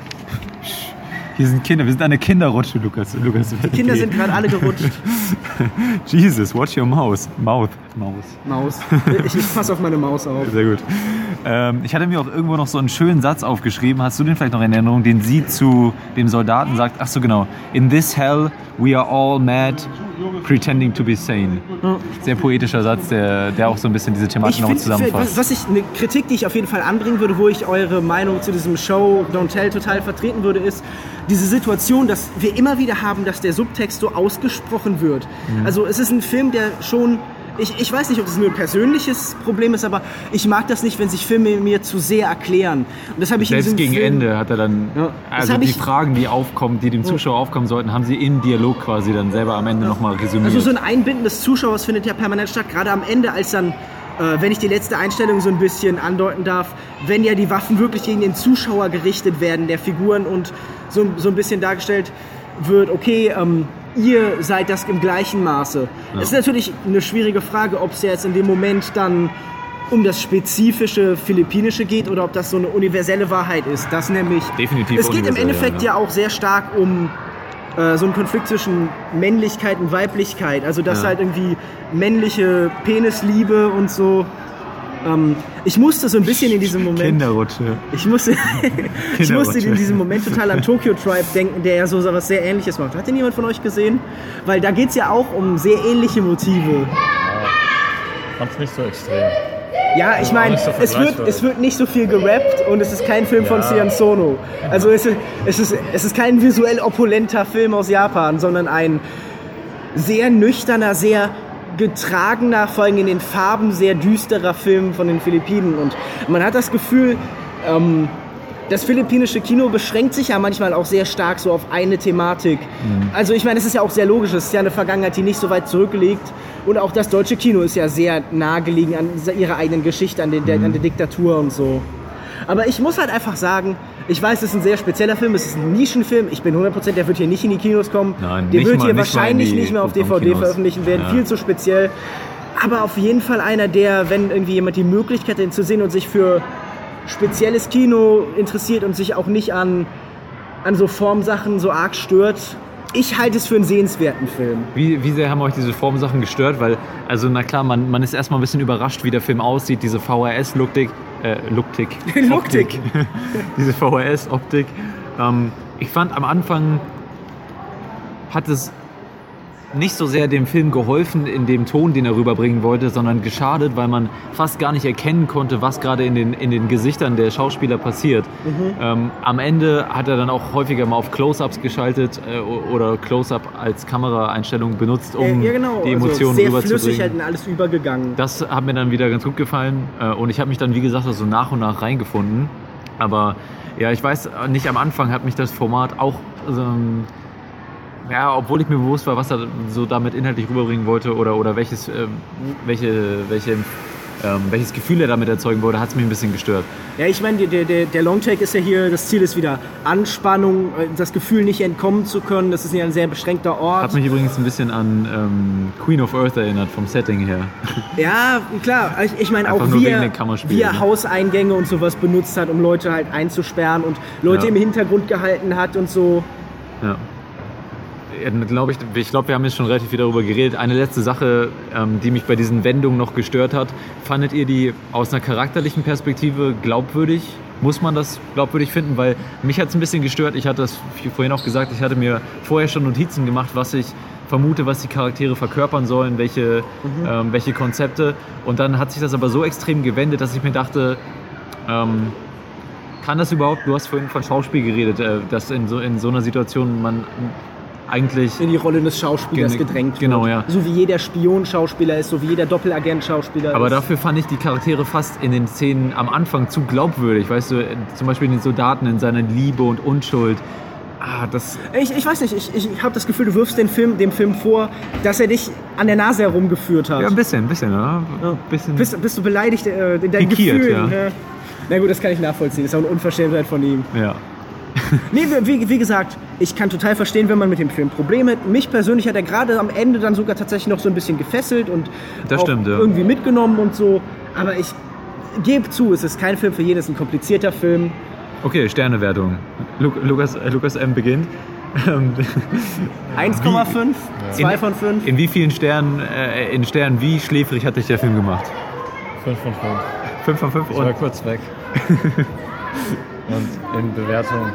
Hier sind Kinder, wir sind eine Kinderrutsche, Lukas. Lukas Die Kinder sind gerade alle gerutscht. Jesus, watch your mouse. Mouth. Maus. Maus. Ich, ich passe auf meine Maus auf. Sehr gut. Ähm, ich hatte mir auch irgendwo noch so einen schönen Satz aufgeschrieben. Hast du den vielleicht noch in Erinnerung, den sie zu dem Soldaten sagt? Ach so, genau. In this hell we are all mad, pretending to be sane. Sehr poetischer Satz, der, der auch so ein bisschen diese Thematik nochmal finde, zusammenfasst. was ich eine Kritik, die ich auf jeden Fall anbringen würde, wo ich eure Meinung zu diesem Show Don't Tell total vertreten würde, ist diese Situation, dass wir immer wieder haben, dass der Subtext so ausgesprochen wird. Mhm. Also es ist ein Film, der schon ich, ich weiß nicht, ob das nur ein persönliches Problem ist, aber ich mag das nicht, wenn sich Filme mir zu sehr erklären. Und das habe ich Selbst gegen Film, Ende hat er dann, das also die ich- Fragen, die aufkommen, die dem Zuschauer aufkommen sollten, haben sie im Dialog quasi dann selber am Ende nochmal resümiert. Also so ein Einbinden des Zuschauers findet ja permanent statt, gerade am Ende, als dann, äh, wenn ich die letzte Einstellung so ein bisschen andeuten darf, wenn ja die Waffen wirklich gegen den Zuschauer gerichtet werden, der Figuren und so, so ein bisschen dargestellt wird, okay, ähm, ihr seid das im gleichen Maße. Es ist natürlich eine schwierige Frage, ob es jetzt in dem Moment dann um das spezifische Philippinische geht oder ob das so eine universelle Wahrheit ist. Das nämlich. Definitiv Es geht im Endeffekt ja, ja, auch sehr stark um äh, so einen Konflikt zwischen Männlichkeit und Weiblichkeit. Also dass Ja. halt irgendwie männliche Penisliebe und so. Ähm, ich musste so ein bisschen in diesem Moment. Kinderrutsche. Ich musste, ich musste Kinderrutsche. in diesem Moment total an Tokyo Tribe denken, der ja so was sehr ähnliches macht. Hat den jemand von euch gesehen? Weil da geht es ja auch um sehr ähnliche Motive. Fand's nicht so extrem. Ja, Also ich auch meine, so es, wird, es wird nicht so viel gerappt und es ist kein Film von Ja. Sian Sono. Also es ist, es, ist, es ist kein visuell opulenter Film aus Japan, sondern ein sehr nüchterner, sehr getragener, vor allem in den Farben sehr düsterer Film von den Philippinen. Und man hat das Gefühl, ähm, das philippinische Kino beschränkt sich ja manchmal auch sehr stark so auf eine Thematik. Also ich meine, es ist ja auch sehr logisch, es ist ja eine Vergangenheit, die nicht so weit zurückliegt. Und auch das deutsche Kino ist ja sehr nahegelegen an ihrer eigenen Geschichte, an, den, der, an der Diktatur und so. Aber ich muss halt einfach sagen, ich weiß, es ist ein sehr spezieller Film, es ist ein Nischenfilm. Ich bin 100%, der wird hier nicht in die Kinos kommen. Nein, der nicht wird mal- hier nicht wahrscheinlich nicht mehr auf DVD veröffentlichen werden. Ja. Viel zu speziell. Aber auf jeden Fall einer, der, wenn irgendwie jemand die Möglichkeit hat, ihn zu sehen und sich für spezielles Kino interessiert und sich auch nicht an, an so Formsachen so arg stört, ich halte es für einen sehenswerten Film. Wie, wie sehr haben euch diese Formsachen gestört? Weil, also na klar, man, man ist erstmal ein bisschen überrascht, wie der Film aussieht, diese VHS-Luktik, äh, Luktik. Luktik. diese VHS-Optik. Ähm, ich fand am Anfang hat es nicht so sehr dem Film geholfen in dem Ton, den er rüberbringen wollte, sondern geschadet, weil man fast gar nicht erkennen konnte, was gerade in den, in den Gesichtern der Schauspieler passiert. Mhm. Ähm, am Ende hat er dann auch häufiger mal auf Close-Ups geschaltet äh, oder Close-Up als Kameraeinstellung benutzt, um ja, genau. die also Emotionen sehr rüberzubringen. flüssig halt in alles übergegangen. Das hat mir dann wieder ganz gut gefallen äh, und ich habe mich dann, wie gesagt, so nach und nach reingefunden. Aber ja, ich weiß nicht, am Anfang hat mich das Format auch, ähm, ja, obwohl ich mir bewusst war, was er so damit inhaltlich rüberbringen wollte oder, oder welches, ähm, welche, welche ähm, welches Gefühl er damit erzeugen wollte, hat es mich ein bisschen gestört. Ja, ich meine, der, der, der Longtake ist ja hier, das Ziel ist wieder Anspannung, äh, das Gefühl nicht entkommen zu können. Das ist ja ein sehr beschränkter Ort. Hat mich übrigens ein bisschen an ähm, Queen of Earth erinnert, vom Setting her. Ja, klar. Ich, ich meine auch, wie er, wie er ne? Hauseingänge und sowas benutzt hat, um Leute halt einzusperren und Leute Ja. im Hintergrund gehalten hat und so. Ja. Glaube ich, ich glaube, wir haben jetzt schon relativ viel darüber geredet. Eine letzte Sache, ähm, die mich bei diesen Wendungen noch gestört hat. Fandet ihr die aus einer charakterlichen Perspektive glaubwürdig? Muss man das glaubwürdig finden? Weil mich hat es ein bisschen gestört. Ich hatte das vorhin auch gesagt, ich hatte mir vorher schon Notizen gemacht, was ich vermute, was die Charaktere verkörpern sollen, welche, ähm, welche Konzepte. Und dann hat sich das aber so extrem gewendet, dass ich mir dachte, ähm, kann das überhaupt, du hast vorhin von Schauspiel geredet, äh, dass in so, in so einer Situation man eigentlich in die Rolle des Schauspielers gedrängt genau, wird. ja. So wie jeder Spion-Schauspieler ist, so wie jeder Doppelagent-Schauspieler Aber ist. dafür fand ich die Charaktere fast in den Szenen am Anfang zu glaubwürdig. Weißt du, zum Beispiel den Soldaten in seiner Liebe und Unschuld. Ah, das. Ich, ich weiß nicht, ich, ich habe das Gefühl, du wirfst den Film, dem Film vor, dass er dich an der Nase herumgeführt hat. Ja, ein bisschen, ein bisschen, ja. Ja. bisschen. Bist, bist du beleidigt äh, in deinen Pikiert, Gefühlen? ja. ne? Na gut, das kann ich nachvollziehen. Das ist auch eine Unverschämtheit von ihm. Ja. Nee, wie, wie gesagt, ich kann total verstehen, wenn man mit dem Film Probleme hat. Mich persönlich hat er gerade am Ende dann sogar tatsächlich noch so ein bisschen gefesselt und Das auch stimmt, ja. irgendwie mitgenommen und so. Aber ich gebe zu, es ist kein Film für jeden, es ist ein komplizierter Film. Okay, Sternewertung. Lu Lukas, Lukas M. beginnt. Ähm, 1,5, 2 in, von 5. In wie vielen Sternen, äh, in Sternen, wie schläfrig hat dich der Film gemacht? 5 von 5. 5 von 5 Ich war und kurz weg. Und in Bewertung,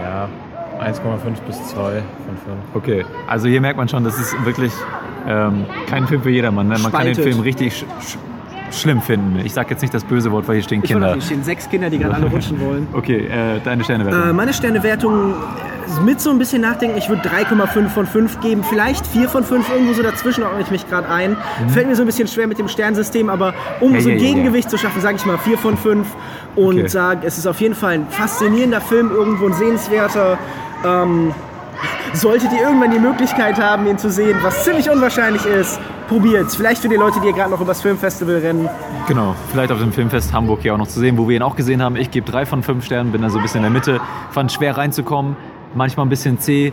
ja, 1,5 bis 2 von 5. Okay, also hier merkt man schon, das ist wirklich ähm, kein Film für jedermann. Ne? Man kann den Spaltet. Film richtig schlimm finden. Ich sage jetzt nicht das böse Wort, weil hier stehen Ich Kinder. hier stehen sechs Kinder, die gerade alle rutschen wollen. Okay, äh, deine Sternewertung. Äh, meine Sternewertung äh, mit so ein bisschen nachdenken, ich würde 3,5 von 5 geben, vielleicht 4 von 5, irgendwo so dazwischen ordne ich mich gerade ein. Fällt mir so ein bisschen schwer mit dem Sternsystem, aber um Mhm. Ja, so ein ja. Gegengewicht zu schaffen, sage ich mal 4 von 5 und Okay. sage, es ist auf jeden Fall ein faszinierender Film, irgendwo ein sehenswerter. Ähm, solltet ihr irgendwann die Möglichkeit haben, ihn zu sehen, was ziemlich unwahrscheinlich ist, probiert's. Vielleicht für die Leute, die gerade noch übers Filmfestival rennen. Genau, vielleicht auf dem Filmfest Hamburg hier auch noch zu sehen, wo wir ihn auch gesehen haben. Ich gebe drei von fünf Sternen, bin da so ein bisschen in der Mitte. Fand schwer reinzukommen, manchmal ein bisschen zäh.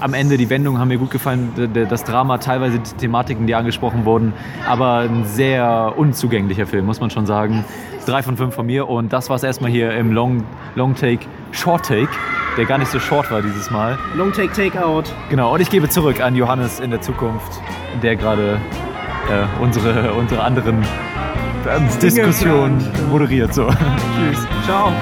Am Ende die Wendungen haben mir gut gefallen, das Drama, teilweise die Thematiken, die angesprochen wurden, aber ein sehr unzugänglicher Film, muss man schon sagen. Drei von fünf von mir und das war es erstmal hier im Long, Long Take, Short Take, der gar nicht so short war dieses Mal. Long Take Takeout. Genau, und ich gebe zurück an Johannes in der Zukunft, der gerade äh, unsere, unsere anderen ähm, Diskussionen moderiert. So. Tschüss. Ciao.